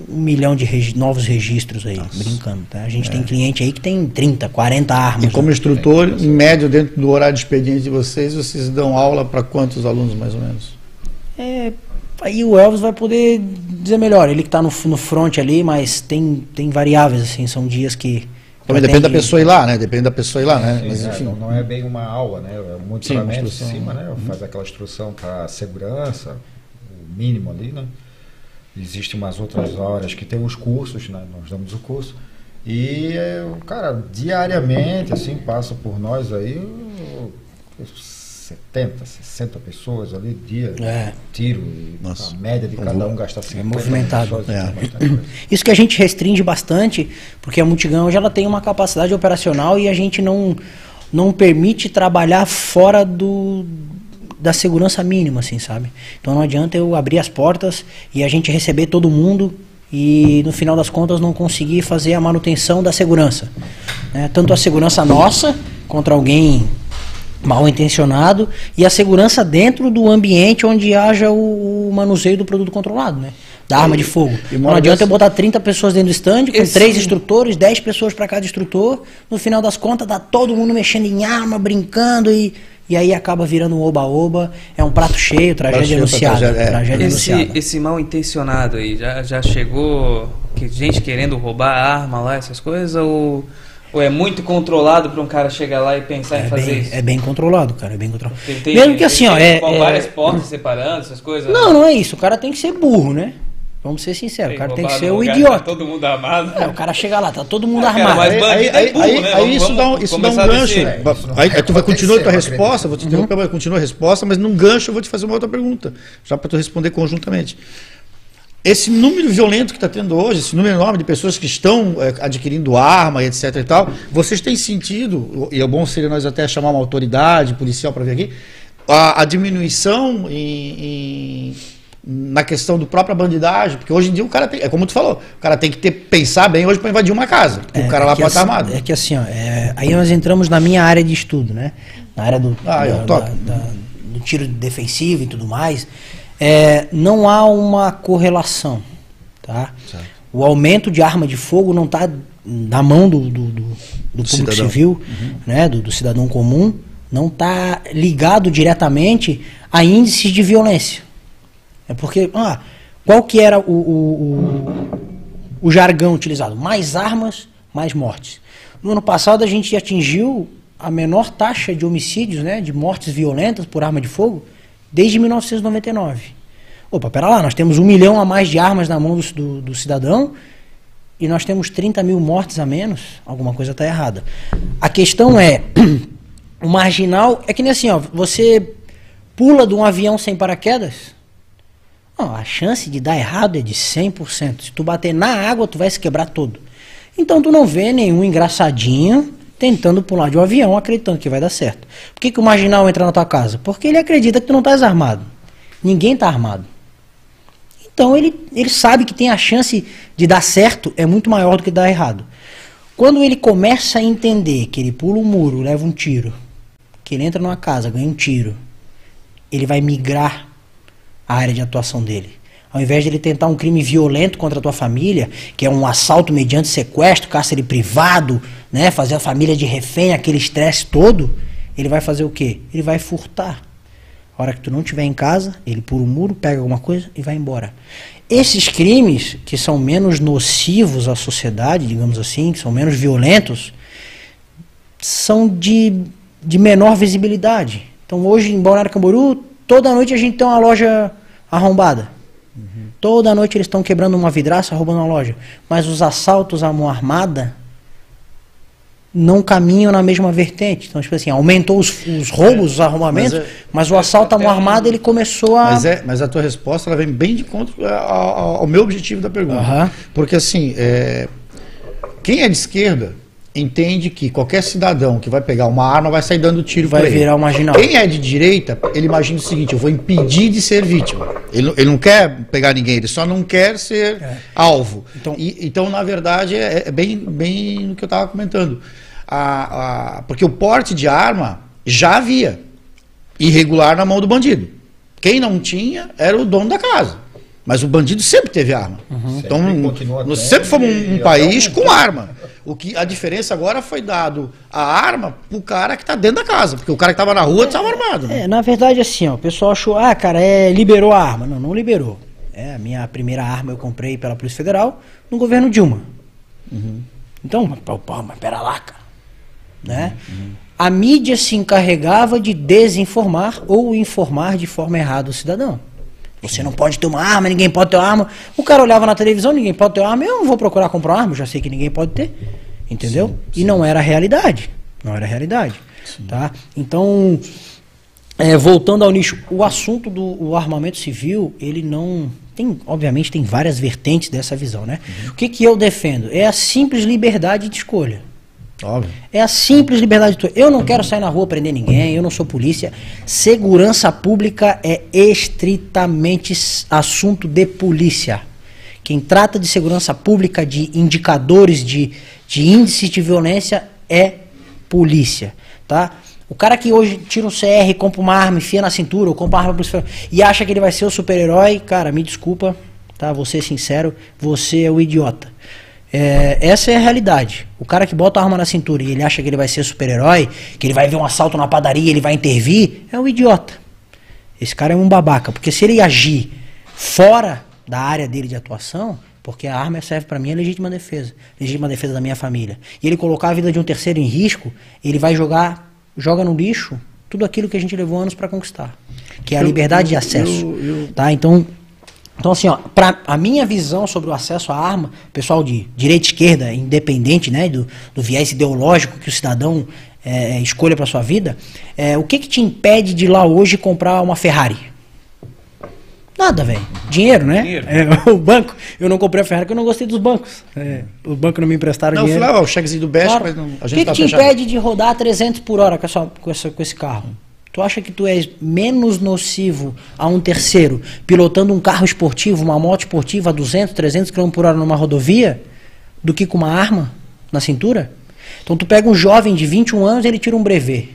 um milhão de regi- novos registros aí, brincando. Tá? A gente tem cliente aí que tem 30, 40 armas. É. E como né? instrutor, em média, dentro do horário de expediente de vocês, vocês dão aula para quantos alunos, mais ou menos? É, aí o Elvis vai poder dizer melhor. Ele que está no, no front ali, mas tem, tem variáveis, assim, são dias que. Também depende da pessoa ir lá, né? Depende da pessoa ir lá, né? Sim, Mas é, enfim. não, não é bem uma aula, né? É um Sim, em instrução. cima, né? Faz aquela instrução para segurança, o mínimo ali, né? Existem umas outras horas que tem os cursos, né? Nós damos o curso. E, é, o cara, diariamente, assim, passa por nós aí o- os 70, 60 pessoas ali, dia, É. tiro, e Nossa. a média de cada um gasta 50 movimentado. pessoas, É. bastante coisa. Isso que a gente restringe bastante, porque a Multigun hoje ela tem uma capacidade operacional e a gente não, não permite trabalhar fora do, da segurança mínima, assim, sabe? Então não adianta eu abrir as portas e a gente receber todo mundo e no final das contas não conseguir fazer a manutenção da segurança. né? Tanto a segurança nossa contra alguém mal intencionado e a segurança dentro do ambiente onde haja o, o manuseio do produto controlado, né? Da arma de fogo. E Não adianta eu botar 30 pessoas dentro do stand, com Esse- três instrutores, 10 pessoas para cada instrutor. No final das contas, tá todo mundo mexendo em arma, brincando e, e aí acaba virando um oba-oba. É um prato cheio, tragédia anunciada. tragédia, é. Tragédia Esse, anunciada. esse mal intencionado aí, já, já chegou que gente querendo roubar arma lá, essas coisas? Ou, ou é muito controlado para um cara chegar lá e pensar em É fazer bem, isso? é bem controlado, cara, é bem controlado. Tem- Mesmo que assim, ó, tem- é, Com é- várias portas separando, essas coisas? Não, não é isso. O cara tem que ser burro, né? Vamos ser sinceros. O cara tem que ser o idiota. tá todo mundo armado. É, o cara chega lá, tá todo mundo Ah, cara, armado. mas Aí, bandido aí, é burro, aí, né? aí Vamos- isso dá um, isso dá um gancho. né? É, aí, aí tu vai continuar a tua resposta, vou te interromper, mas continua a resposta, mas num gancho eu vou te fazer uma outra pergunta, já para tu responder conjuntamente. Esse número violento que está tendo hoje, esse número enorme de pessoas que estão eh, adquirindo arma, etc e tal, vocês têm sentido, e é bom seria nós até chamar uma autoridade policial para vir aqui, a, a diminuição em- em- na questão do própria bandidagem, porque hoje em dia o cara tem, é como tu falou, o cara tem que ter, pensar bem hoje para invadir uma casa, porque o cara lá que pode estar assim- armado. É que assim, ó, é, aí nós entramos na minha área de estudo, né? Na área do, Ah, é, da- da- da- do tiro defensivo e tudo mais. É, não há uma correlação, tá? O aumento de arma de fogo não está na mão do, do, do- do público cidadão. civil, né? Do, do cidadão comum, não está ligado diretamente a índices de violência. É porque, ah, qual que era o, o, o, o jargão utilizado? Mais armas, mais mortes. No ano passado a gente atingiu a menor taxa de homicídios, né, de mortes violentas por arma de fogo, desde 1999. Opa, pera lá, nós temos um milhão a mais de armas na mão do, do, do cidadão e nós temos 30 mil mortes a menos, alguma coisa está errada. A questão é, o marginal, é que nem assim, ó, você pula de um avião sem paraquedas, não, a chance de dar errado é de 100%. Se tu bater na água, tu vai se quebrar todo. Então tu não vê nenhum engraçadinho tentando pular de um avião acreditando que vai dar certo. Por que, que o marginal entra na tua casa? Porque ele acredita que tu não estás armado. Ninguém está armado. Então ele, ele sabe que tem a chance de dar certo é muito maior do que dar errado. Quando ele começa a entender que ele pula um muro, leva um tiro, que ele entra numa casa, ganha um tiro, ele vai migrar a área de atuação dele. Ao invés de ele tentar um crime violento contra a tua família, que é um assalto mediante sequestro, cárcere privado, né, fazer a família de refém, aquele estresse todo, ele vai fazer o quê? Ele vai furtar. A hora que tu não estiver em casa, ele pula o muro, pega alguma coisa e vai embora. Esses crimes, que são menos nocivos à sociedade, digamos assim, que são menos violentos, são de, de menor visibilidade. Então hoje em Balneário Camboriú, toda noite a gente tem uma loja arrombada. Toda noite eles estão quebrando uma vidraça, roubando uma loja. Mas os assaltos à mão armada não caminham na mesma vertente. Então, tipo assim, aumentou os, os roubos, os arrombamentos, mas mas, é- o assalto à mão armada ele começou a. Mas, é, mas a tua resposta ela vem bem de encontro ao, ao- ao meu objetivo da pergunta. Aham. Porque assim, é, quem é de esquerda entende que qualquer cidadão que vai pegar uma arma vai sair dando tiro Vai virar um marginal. Quem é de direita, ele imagina o seguinte, eu vou impedir de ser vítima. Ele, não- ele não quer pegar ninguém, ele só não quer ser alvo. Então- E- Então, na verdade, é, é bem, bem no que eu estava comentando. A- a- porque o porte de arma já havia irregular na mão do bandido. Quem não tinha era o dono da casa. Mas o bandido sempre teve arma. Então, Sempre continua nós tendo sempre fomos um, um país um- com arma. O que a diferença agora foi dado a arma pro cara que está dentro da casa, porque o cara que estava na rua estava armado. né? É, na verdade, assim, ó, o pessoal achou, ah, cara, é, liberou a arma. Não, não liberou. É, a minha primeira arma eu comprei pela Polícia Federal no governo Dilma. Então, mas, pô, pô, mas pera lá, cara. Né? A mídia se encarregava de desinformar ou informar de forma errada o cidadão. Você não pode ter uma arma, ninguém pode ter uma arma. O cara olhava na televisão, ninguém pode ter uma arma, eu não vou procurar comprar uma arma, já sei que ninguém pode ter. Entendeu? E não era a realidade. Não era a realidade. Tá? Então, é, voltando ao nicho, o assunto do o armamento civil, ele não. Tem, obviamente, tem várias vertentes dessa visão, né? O que, que eu defendo? É a simples liberdade de escolha. Óbvio. É a simples liberdade de escolha. Eu não quero sair na rua prender ninguém, eu não sou polícia. Segurança pública é estritamente assunto de polícia. Quem trata de segurança pública, de indicadores, de, de índices de violência, é polícia. Tá? O cara que hoje tira um CR, compra uma arma, enfia na cintura, ou compra uma arma e acha que ele vai ser o super-herói, cara, me desculpa, tá? Vou ser sincero, você é o idiota. É, essa é a realidade. O cara que bota a arma na cintura e ele acha que ele vai ser super-herói, que ele vai ver um assalto na padaria, ele vai intervir, é um idiota. Esse cara é um babaca, porque se ele agir fora da área dele de atuação, porque a arma serve pra mim é legítima defesa, legítima defesa da minha família. E ele colocar a vida de um terceiro em risco, ele vai jogar, joga no lixo tudo aquilo que a gente levou anos pra conquistar, que é a Eu- liberdade de eu- acesso, eu- eu- tá? Então, então assim, ó, pra, a minha visão sobre o acesso à arma, pessoal de direita e esquerda, independente, né, do, do viés ideológico que o cidadão é, escolha para sua vida, é, o que que te impede de ir lá hoje comprar uma Ferrari? Nada, velho. Dinheiro, né? Dinheiro. É, o banco. Eu não comprei a Ferrari porque eu não gostei dos bancos. É, os bancos não me emprestaram Não, dinheiro. ó, o chequezinho do Best, Claro. mas não, a O gente que, tá que te fechado. impede de rodar a 300 por hora com, essa, com, essa, com esse carro? Tu acha que tu és menos nocivo a um terceiro pilotando um carro esportivo, uma moto esportiva a 200, 300 km por hora numa rodovia do que com uma arma na cintura? Então tu pega um jovem de 21 anos ele tira um brevet.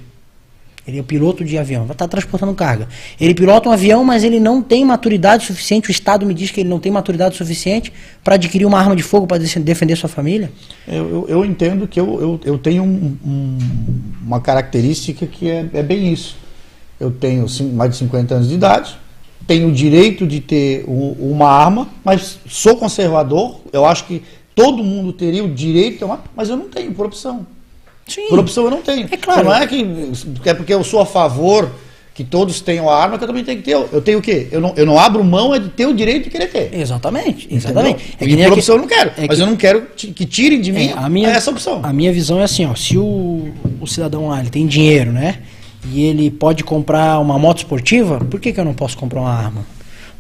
Ele é piloto de avião, vai estar transportando carga. Ele pilota um avião, mas ele não tem maturidade suficiente. O Estado me diz que ele não tem maturidade suficiente para adquirir uma arma de fogo para defender sua família. Eu, eu, eu entendo que eu, eu, eu tenho um- um- uma característica que é, é bem isso. Eu tenho mais de 50 anos de idade, tenho o direito de ter uma arma, mas sou conservador. Eu acho que todo mundo teria o direito de ter uma mas eu não tenho, por opção. Sim. Por opção eu não tenho. É claro. Não é que é porque eu sou a favor que todos tenham a arma que eu também tenho que ter. Eu tenho o quê? Eu não, eu não abro mão é de ter o direito de querer ter. Exatamente, exatamente. É e que nem por opção eu não quero. é mas que- eu não quero que tirem de mim É, a minha, essa opção. A minha visão é assim, ó, se o, o cidadão lá ele tem dinheiro, né? E ele pode comprar uma moto esportiva, por que, que eu não posso comprar uma arma?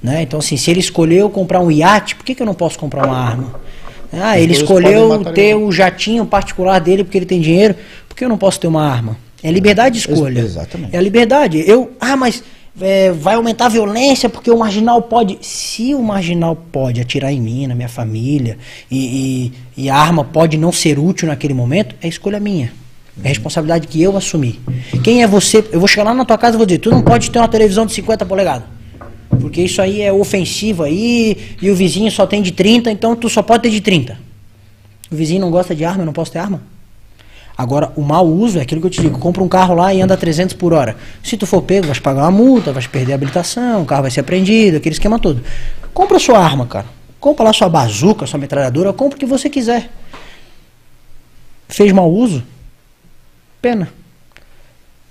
Né? Então, assim, se ele escolheu comprar um iate, por que, que eu não posso comprar uma arma? Ah, ele escolheu ter o jatinho particular dele porque ele tem dinheiro, por que eu não posso ter uma arma? É liberdade de escolha. Ex- exatamente. É a liberdade. Eu, ah, mas é, vai aumentar a violência porque o marginal pode. Se o marginal pode atirar em mim, na minha família, e, e- e a arma pode não ser útil naquele momento, é escolha minha. É responsabilidade que eu assumi. Quem é você? Eu vou chegar lá na tua casa e vou dizer: tu não pode ter uma televisão de 50 polegadas. Porque isso aí é ofensivo aí, e o vizinho só tem de 30, então tu só pode ter de 30. O vizinho não gosta de arma, eu não posso ter arma? Agora, o mau uso é aquilo que eu te digo: compra um carro lá e anda 300 por hora. Se tu for pego, vai pagar uma multa, vai perder a habilitação, o carro vai ser apreendido, aquele esquema todo. Compra sua arma, cara. Compra lá sua bazuca, sua metralhadora, compra o que você quiser. Fez mau uso? Pena.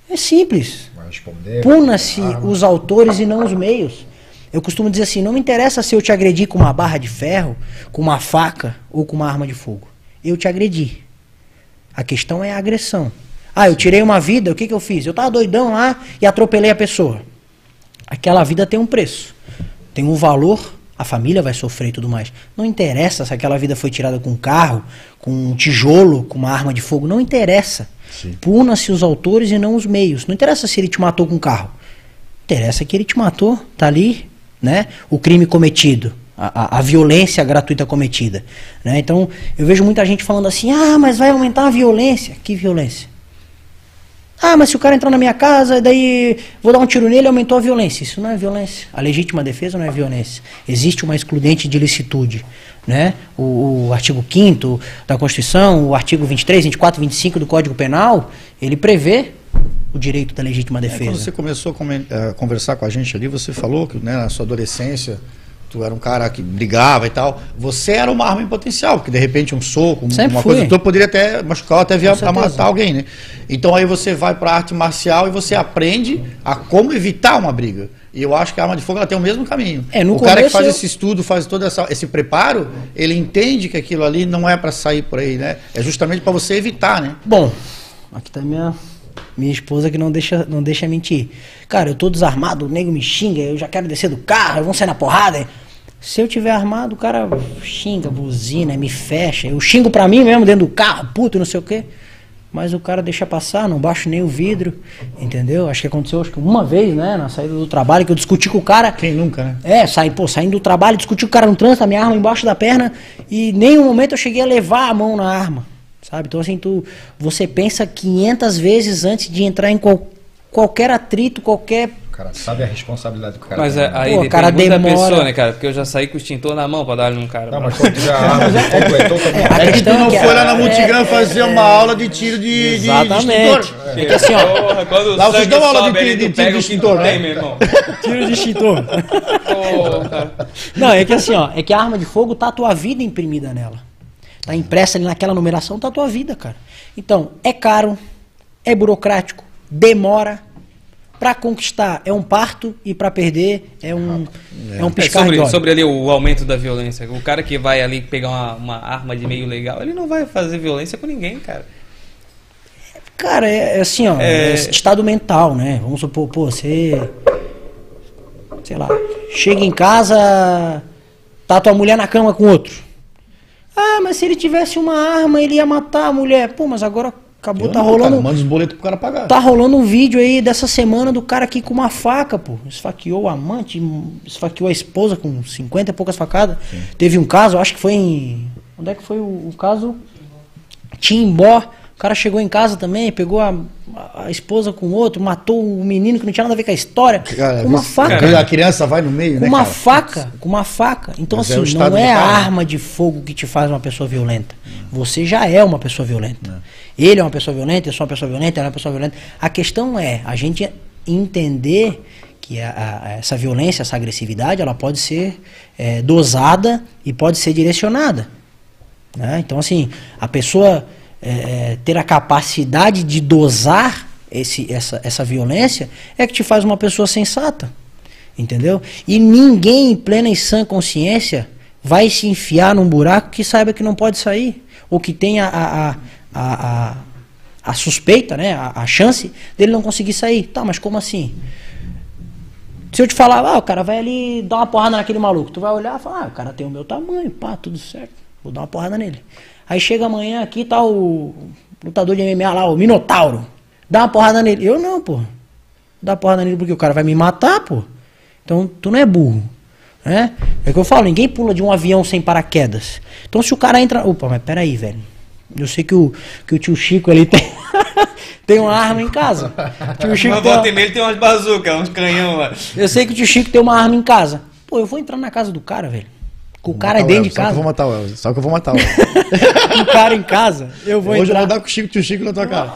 É simples. Puna-se arma. os autores e não os meios. Eu costumo dizer assim: não me interessa se eu te agredir com uma barra de ferro, com uma faca ou com uma arma de fogo. Eu te agredi. A questão é a agressão. Ah, eu tirei uma vida, o que, que eu fiz? Eu tava doidão lá e atropelei a pessoa. Aquela vida tem um preço, tem um valor, a família vai sofrer e tudo mais. Não interessa se aquela vida foi tirada com um carro, com um tijolo, com uma arma de fogo, não interessa. Puna-se os autores e não os meios. Não interessa se ele te matou com um carro. Interessa que ele te matou, tá ali, né? O crime cometido, a, a- a violência gratuita cometida, né? Então, eu vejo muita gente falando assim: "Ah, mas vai aumentar a violência". Que violência? Ah, mas se o cara entrar na minha casa, daí vou dar um tiro nele, aumentou a violência. Isso não é violência. A legítima defesa não é violência. Existe uma excludente de licitude. Né? O, o artigo 5 da Constituição, o artigo 23, 24, 25 do Código Penal, ele prevê o direito da legítima É, defesa. quando você começou a a conversar com a gente ali, você falou que né, na sua adolescência tu era um cara que brigava e tal. Você era uma arma em potencial, porque de repente um soco, Sempre uma fui. coisa, tu poderia até machucar ou até vir a, matar alguém, né? Então aí você vai para arte marcial e você aprende a como evitar uma briga. E eu acho que a arma de fogo ela tem o mesmo caminho. É, no o cara que faz eu- esse estudo, faz todo essa- esse preparo, ele entende que aquilo ali não é para sair por aí, né? É justamente para você evitar, né? Bom, aqui tá minha, minha esposa que não deixa, não deixa mentir. Cara, eu tô desarmado, o nego me xinga, eu já quero descer do carro, vou sair na porrada. Se eu tiver armado, o cara xinga, buzina, me fecha. Eu xingo pra mim mesmo dentro do carro, puto, não sei o quê. Mas o cara deixa passar, não baixo nem o vidro, entendeu? Acho que aconteceu acho que uma vez, né, na saída do trabalho, que eu discuti com o cara. Quem nunca, né? É, saí, pô, saindo do trabalho, discuti com o cara no trânsito, a minha arma embaixo da perna, e nenhum momento eu cheguei a levar a mão na arma. Sabe? Então, assim, tu, você pensa 500 vezes antes de entrar em qual- qualquer atrito, qualquer. Cara sabe a responsabilidade que o cara Mas tem. é, aí Pô, depende cara muito da demora. pessoa, né, cara? Porque eu já saí com o extintor na mão pra dar num cara. Não, mas quando tiver a arma de fogo, é totalmente... A É que tu questão não que foi lá na é- Multigram fazer uma aula de tiro de, de, de Exatamente. extintor. É que assim, ó, Lá vocês dão aula de tiro- de tiro de extintor, né? meu irmão. tiro de extintor. Não, é que assim, ó, é que a arma de fogo tá a tua vida imprimida nela. Tá impressa ali naquela numeração, tá a tua vida, cara. Então, é caro, é burocrático, demora. Pra conquistar é um parto e pra perder é um, é um É, piscar de sobre, sobre ali o aumento da violência. O cara que vai ali pegar uma, uma arma de meio legal, ele não vai fazer violência com ninguém, cara. Cara, é, é assim, ó, É- é estado mental, né? Vamos supor, pô, você. Sei lá, chega em casa, tá tua mulher na cama com outro. Ah, mas se ele tivesse uma arma, ele ia matar a mulher. Pô, mas agora acabou, tá Não, rolando. Cara, manda os boletos pro cara pagar. Tá rolando um vídeo aí dessa semana do cara aqui com uma faca, pô. Esfaqueou o amante, esfaqueou a esposa com 50 e poucas facadas. Teve um caso, acho que foi em. Onde é que foi o, o caso? Timbó. O cara chegou em casa também, pegou a, a- esposa com outro, matou o menino que não tinha nada a ver com a história. Cara, com uma você- faca. quando a criança vai no meio, Com né, uma cara? faca, com uma faca. Então, Mas é assim, estado não é a arma de fogo que te faz uma pessoa violenta. Você já é uma pessoa violenta. Ele é uma pessoa violenta, eu sou uma pessoa violenta, ela é uma pessoa violenta. A questão é a gente entender que a- a- essa violência, essa agressividade, ela pode ser eh, dosada e pode ser direcionada. né? Então, assim, a pessoa eh, ter a capacidade de dosar esse, essa, essa violência é que te faz uma pessoa sensata. Entendeu? E ninguém em plena e sã consciência vai se enfiar num buraco que saiba que não pode sair. Ou que tenha a, a, a, a, a suspeita, né? A, a chance dele não conseguir sair. Tá, mas como assim? Se eu te falar, ah, o cara vai ali dar uma porrada naquele maluco, tu vai olhar e falar, ah, o cara tem o meu tamanho, pá, tudo certo. Vou dar uma porrada nele. Aí chega amanhã aqui, tá o lutador de MMA lá, o Minotauro. Dá uma porrada nele. Eu não, pô. Dá uma porrada nele porque o cara vai me matar, pô. Então tu não é burro. Né? É o que eu falo, ninguém pula de um avião sem paraquedas. Então se o cara entra. Opa, mas peraí, velho. Eu sei que o, que o tio Chico ali tem, tem uma arma em casa. Tio Chico Mas tem uma- volta e ele tem umas bazucas, uns canhão lá. eu sei que o tio Chico tem uma arma em casa. Pô, eu vou entrar na casa do cara, velho. Com o cara é dentro de Elvis, Só que eu casa. vou matar o Elvis. Só que eu vou matar o Elvis. Com o cara em casa, eu vou Hoje eu entrar. vou dar com o Chico, tio Chico na tua cara.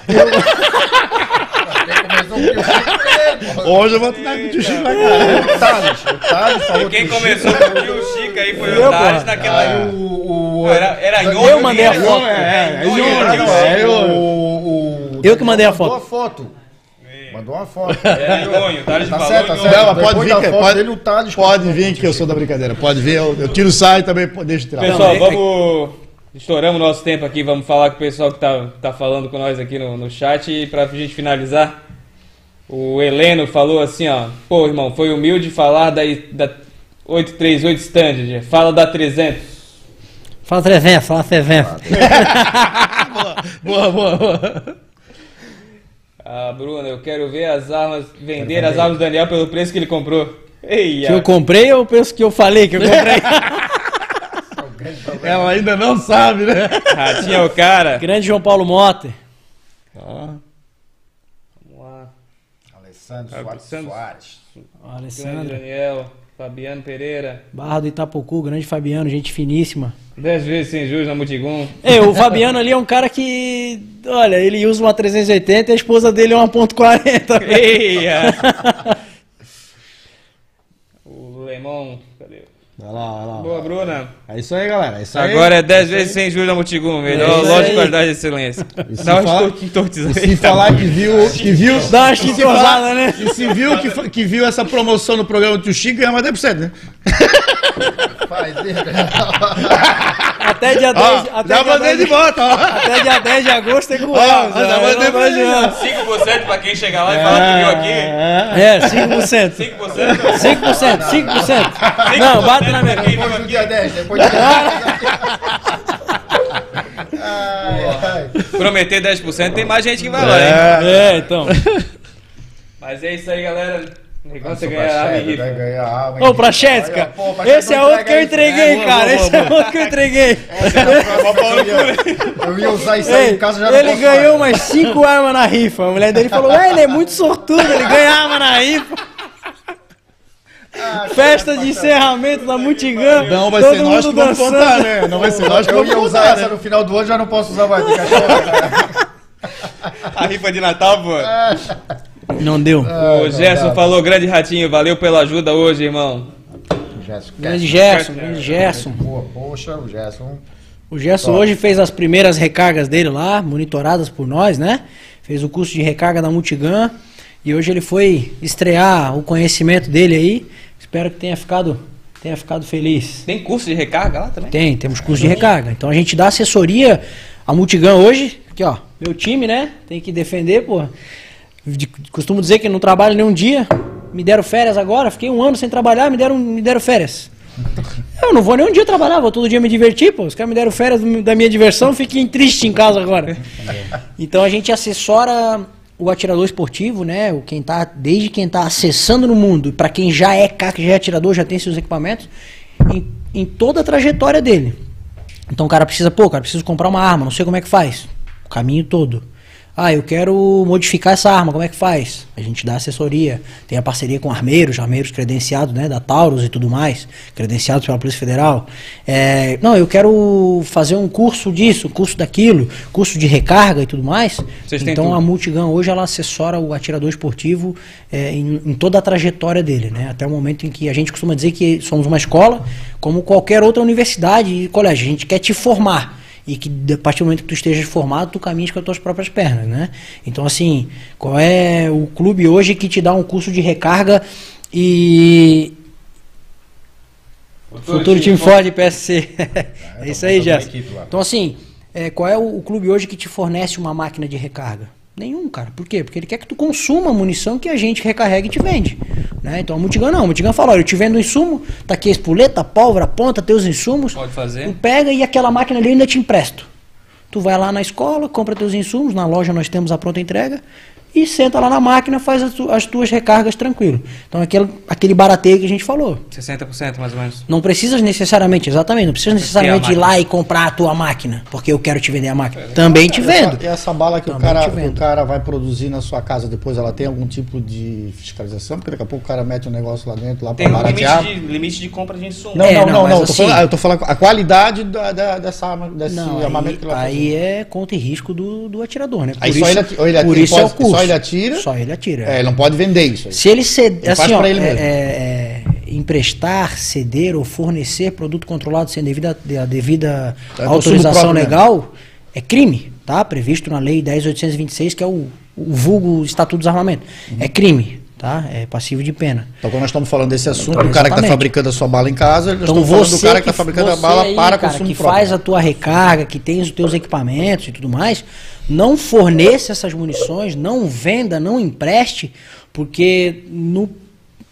Começou com o Chico Hoje eu vou dar com o tio Chico na cara. O Thales, o Thales falou Quem começou com o tio Chico aí foi Eu, o Thales naquela. Aí o, o, Era, era Eu mandei a era foto. É, é era não, Nhonho. é o, o, o- Eu que mandei a mandou foto. a foto. Mandou uma foto. Era Nhonho, Thales Tá falou certo, tá certo. Não, pode vir, que, pode, dele, o Thales pode vir que eu sou da brincadeira. Pode vir, eu, eu tiro sai também, deixa eu tirar. Pessoal, Não, é- vamos. Estouramos nosso tempo aqui, vamos falar com o pessoal que tá, tá falando com nós aqui no, no chat. E pra gente finalizar, o Heleno falou assim: ó, pô, irmão, foi humilde falar da, da 838 Standard, fala da 300. Fala 300, fala 300. Boa, boa, boa. Ah, Bruna, eu quero ver as armas, vender as armas do Daniel pelo preço que ele comprou. Ei, Que eu comprei ou o preço que eu falei que eu comprei? Ela ainda não sabe, né? Ratinho é o cara. Grande João Paulo Motter. Vamos lá. Alessandro Soares. Alessandro. Soares. Grande Alessandro. Daniel, Fabiano Pereira. Barra do Itapocu, grande Fabiano, gente finíssima. Dez vezes sem juros na Mutigum. É, o Fabiano ali é um cara que, olha, ele usa uma 380 e a esposa dele é uma .40. Eia! o Lemon? Olha lá, olha lá. Boa, Bruna. É isso aí, galera. É isso aí. Agora é 10 vezes sem juros na. Melhor É isso loja de qualidade e excelência. se Dá uma fala- estor- entortizada E aí. se falar que viu, que viu, Dá uma e se falar- né? E se viu que, que viu essa promoção no programa do tio Chico, ganha mais 10%, né? Faz ele. Até dia 10, Ó, até, já dia mandei 10 de volta, ó. até dia 10 de agosto tem com o Elvis, já né? mandei pra ele, adianta. 5% pra quem chegar lá e falar que viu aqui. É, 5%. 5%. 5%, 5%. Não, bate na minha. Depois do aqui. dia 10, depois do dia 10. Ai, ai. Prometer 10%, tem mais gente que vai lá, hein? É. É, então. Mas é isso aí, galera. Negócio é ganhar a Praxedes, rifa. vai ganhar a arma Ô, esse é outro que eu isso, entreguei, né? cara. Esse é outro que eu entreguei. Eu ia- Eu usar isso aí em casa já não ele ganhou mais. umas 5 armas na rifa. A mulher dele falou: Ué, ele é muito sortudo, ele ganha arma na rifa. Ah, Festa de encerramento da Mutigã. Não vai todo ser nós que vamos dançando. contar, né? Não vai ser nós que Eu vamos ia usar contar, essa né? no final do ano, já não posso usar mais. achar- A rifa de Natal, pô. Não deu. O Gerson falou, grande ratinho, valeu pela ajuda hoje, irmão. Gerson, Grande Gerson, grande Gerson. Poxa, o Gerson. O Gerson hoje fez as primeiras recargas dele lá, monitoradas por nós, né? Fez o curso de recarga da Multigun. E hoje ele foi estrear o conhecimento dele aí. Espero que tenha ficado, tenha ficado feliz. Tem curso de recarga lá também? Tem, temos curso de recarga. Então a gente dá assessoria à Multigun hoje. Aqui, ó, meu time, né? Tem que defender, pô. De- Costumo dizer que não trabalho nem um dia. Me deram férias agora, fiquei um ano sem trabalhar, me deram, me deram férias. Eu não vou nem um dia trabalhar, vou todo dia me divertir, pô. Os caras me deram férias da minha diversão, fiquei triste em casa agora. Então a gente assessora o atirador esportivo, né? O quem tá, desde quem tá acessando no mundo, para quem já é CAC, já é atirador, já tem seus equipamentos, em, em toda a trajetória dele. Então o cara precisa, pô, cara, preciso comprar uma arma, não sei como é que faz. O caminho todo. Ah, eu quero modificar essa arma, como é que faz? A gente dá assessoria, tem a parceria com armeiros, armeiros credenciados, né, da Taurus e tudo mais, credenciados pela Polícia Federal. É, não, eu quero fazer um curso disso, curso daquilo, curso de recarga e tudo mais. Vocês então a Multigun hoje ela assessora o atirador esportivo é, em, em toda a trajetória dele, né? Até o momento em que a gente costuma dizer que somos uma escola, como qualquer outra universidade e colégio. A gente quer te formar e que a partir do momento que tu estejas formado, tu caminhes com as tuas próprias pernas, né? Então assim, qual é o clube hoje que te dá um curso de recarga e Futuro Time Ford PSC. é isso aí, tô montando uma Gerson. equipe lá. Então, assim, é, qual é o, o clube hoje que te fornece uma máquina de recarga? Nenhum, cara. Por quê? Porque ele quer que tu consuma a munição que a gente recarrega e te vende. Né? Então a Multigun não. A Multigun fala, olha, eu te vendo o insumo, tá aqui a espoleta, a pólvora, a ponta, teus insumos. Pode fazer. Tu pega e aquela máquina ali eu ainda te empresto. Tu vai lá na escola, compra teus insumos, na loja nós temos a pronta entrega, e senta lá na máquina, faz as, tu- as tuas recargas tranquilo. Então aquele, aquele barateio que a gente falou. 60% mais ou menos. Não precisas necessariamente, exatamente, não precisas necessariamente ir lá e comprar a tua máquina, porque eu quero te vender a máquina. Também te vendo. E essa bala que o, cara, que o cara vai produzir na sua casa depois, ela tem algum tipo de fiscalização? Porque daqui a pouco o cara mete um negócio lá dentro, lá pra um limite baratear. de, limite de compra de insumo. Não, É, não, não, não, não. Eu tô, assim- falando, eu tô falando a qualidade da, da- dessa arma, desse Não, armamento aí, que ele vai aí fazer. é conta e risco do, do atirador, né? Aí só ele ele por isso é o curso. Só ele atira? Só ele atira. É, ele não pode vender isso aí. Se ele ceder, assim, ó, ele é- mesmo. é- é, emprestar, ceder ou fornecer produto controlado sem devida, a devida É autorização próprio mesmo. legal é crime, tá? Previsto na lei 10826, que é o, o vulgo Estatuto dos Armamentos. Uhum. É crime, tá? É passivo de pena. Então, quando nós estamos falando desse assunto, Então, o cara que está fabricando a sua bala em casa, nós Então estamos falando do cara que está fabricando a bala aí, para cara, consumo que próprio. faz a tua recarga, que tem os teus equipamentos e tudo mais, não forneça essas munições, não venda, não empreste, porque no,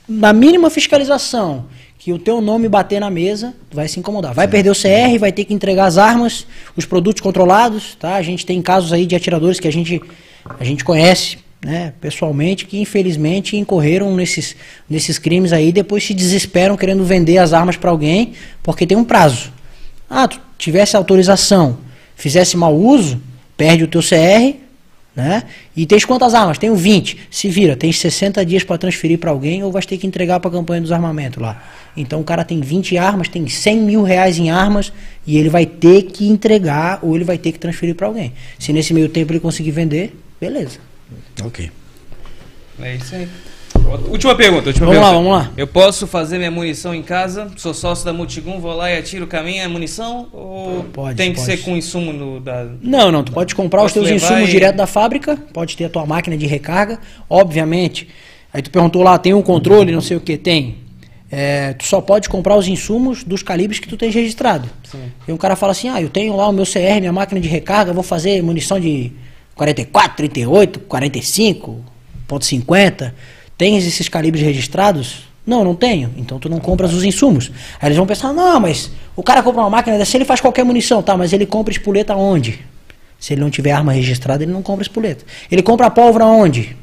na mínima fiscalização que o teu nome bater na mesa, vai se incomodar. Vai perder o CR, vai ter que entregar as armas, os produtos controlados, tá? A gente tem casos aí de atiradores que a gente a gente conhece, né, pessoalmente, que infelizmente incorreram nesses nesses crimes aí, depois se desesperam querendo vender as armas para alguém, porque tem um prazo. Ah, tu tivesse autorização, fizesse mau uso, perde o teu CR, né? E tens quantas armas? Tenho 20. Se vira, tens 60 dias para transferir para alguém ou vais ter que entregar para a campanha dos armamentos lá. Então o cara tem 20 armas, tem 100 mil reais em armas e ele vai ter que entregar ou ele vai ter que transferir para alguém. Se nesse meio tempo ele conseguir vender, beleza. Ok. É isso aí. Última pergunta, última Vamos lá, pergunta. vamos lá. Eu posso fazer minha munição em casa? Sou sócio da Multigum, vou lá e atiro com a minha munição? Ou Pode, tem que pode. ser com insumo no, da... Não, não, tu pode comprar os teus insumos e- direto da fábrica, pode ter a tua máquina de recarga, obviamente. Aí tu perguntou lá, tem um controle, não sei o que, tem. É, tu só pode comprar os insumos dos calibres que tu tens registrado. E um cara fala assim, ah, eu tenho lá o meu CR, minha máquina de recarga, vou fazer munição de 44, 38, 45, ponto .50. Tens esses calibres registrados? Não, não tenho. Então tu não compras os insumos. Aí eles vão pensar, não, mas o cara compra uma máquina dessa, ele faz qualquer munição, tá? Mas ele compra espoleta onde? Se ele não tiver arma registrada, ele não compra espoleta. Ele compra pólvora onde?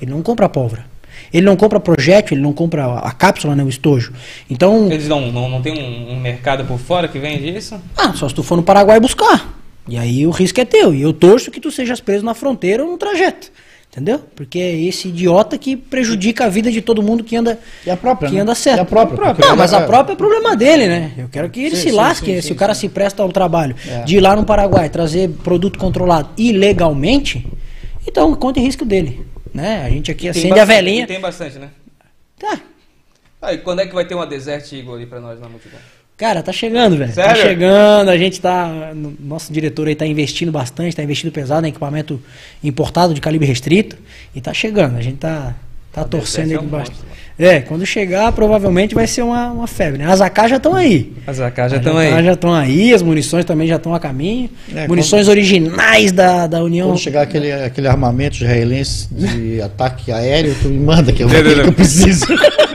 Ele não compra pólvora. Ele não compra projétil, ele não compra a cápsula, né, o estojo. Então, Eles não, não, não tem um, um mercado por fora que vende isso? ah, só se tu for no Paraguai buscar. E aí o risco é teu. E eu torço que tu sejas preso na fronteira ou no trajeto. Entendeu? Porque é esse idiota que prejudica a vida de todo mundo que anda, E a própria, que né? anda certo. E a própria, porque Não, mas a é- própria é problema dele, né? Eu quero que ele Sim, se sim, lasque. sim, se sim, o cara sim. se presta ao trabalho É. de ir lá no Paraguai trazer produto controlado ilegalmente, então conta em risco dele. Né? A gente aqui Tem acende a bastante- velhinha. Tem bastante, né? Tá. Aí, quando é que vai ter uma Desert Eagle ali pra nós na multidão? Cara, tá chegando, velho. Tá chegando, a gente tá. no- Nosso diretor aí tá investindo bastante, tá investindo pesado em equipamento importado de calibre restrito. E tá chegando, a gente tá, tá torcendo aí é um monstro, É, quando chegar, provavelmente vai ser uma, uma febre, né? As AK já estão aí. As AK já As estão AK aí. Já estão aí, as munições também já estão a caminho. É, munições originais da, da União. Quando chegar aquele, aquele armamento israelense de ataque aéreo, tu me manda que eu, Não, não, não. que eu preciso.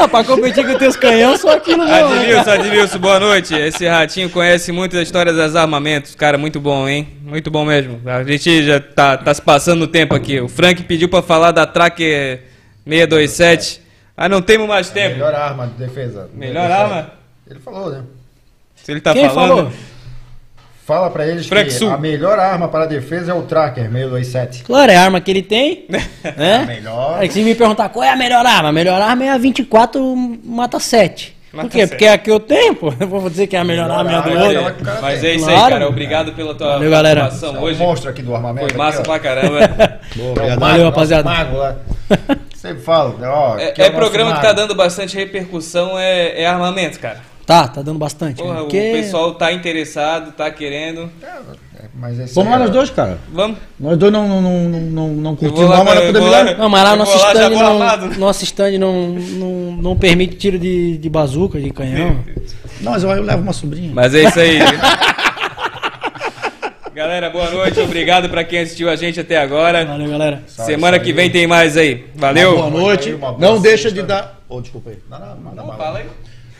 Ah, pra competir com teus canhões, só aqui no meu. Adilson, Adilson, boa noite. Esse ratinho conhece muito da história das armamentos. Cara, muito bom, hein? Muito bom mesmo. A gente já tá, tá se passando o tempo aqui. O Frank pediu pra falar da Tracker 627. Ah, não temos mais tempo. Melhor arma de defesa. Melhor arma? Ele falou, né? Se ele tá Quem falando. falou? Fala pra eles Frank que Sul. a melhor arma para a defesa é o Tracker 627. Claro, é a arma que ele tem. né? melhor. Aí se me perguntar qual é a melhor arma, a melhor arma é a 24 Mata 7. Mata Por quê? 7. Porque é a que eu tenho, pô. Eu vou dizer que é a melhor, arma é a do é outro. que o Mas é isso aí, cara. Obrigado pela tua Valeu, galera. participação É o hoje. monstro aqui do armamento. Foi massa aqui, pra caramba. Boa, É o obrigado. mago, Valeu, rapaziada. Mago lá. Sempre falo, né, ó. É, é o nosso programa que mago. tá dando bastante repercussão, é, é armamento, cara. Tá, tá dando bastante. Porra, né? o Porque pessoal tá interessado, tá querendo. É, mas esse Vamos lá é- nós dois, cara. Vamos? Nós dois não, não, não, não, não, não curtimos lá, não, mas nós podemos lá. Não, mas lá nosso stand, não, nosso stand não, não, não permite tiro de, de bazuca, de canhão. Não, mas eu, eu levo uma sobrinha. Mas é isso aí. Galera, boa noite. Obrigado pra quem assistiu a gente até agora. Valeu, galera. Semana que vem tem mais aí. Valeu. Boa noite. Uma boa Não deixa de dar. Oh, desculpa aí. Não, não, Não, bala. fala aí.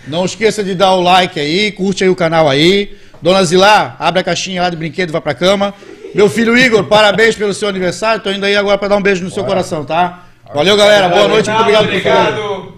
Não esqueça de dar o like aí, curte aí o canal aí. Dona Zilá, abre a caixinha lá de brinquedo, vai pra cama. Meu filho Igor, parabéns pelo seu aniversário. Tô indo aí agora pra dar um beijo no seu coração, tá? Valeu, galera. Boa noite, muito obrigado por Obrigado.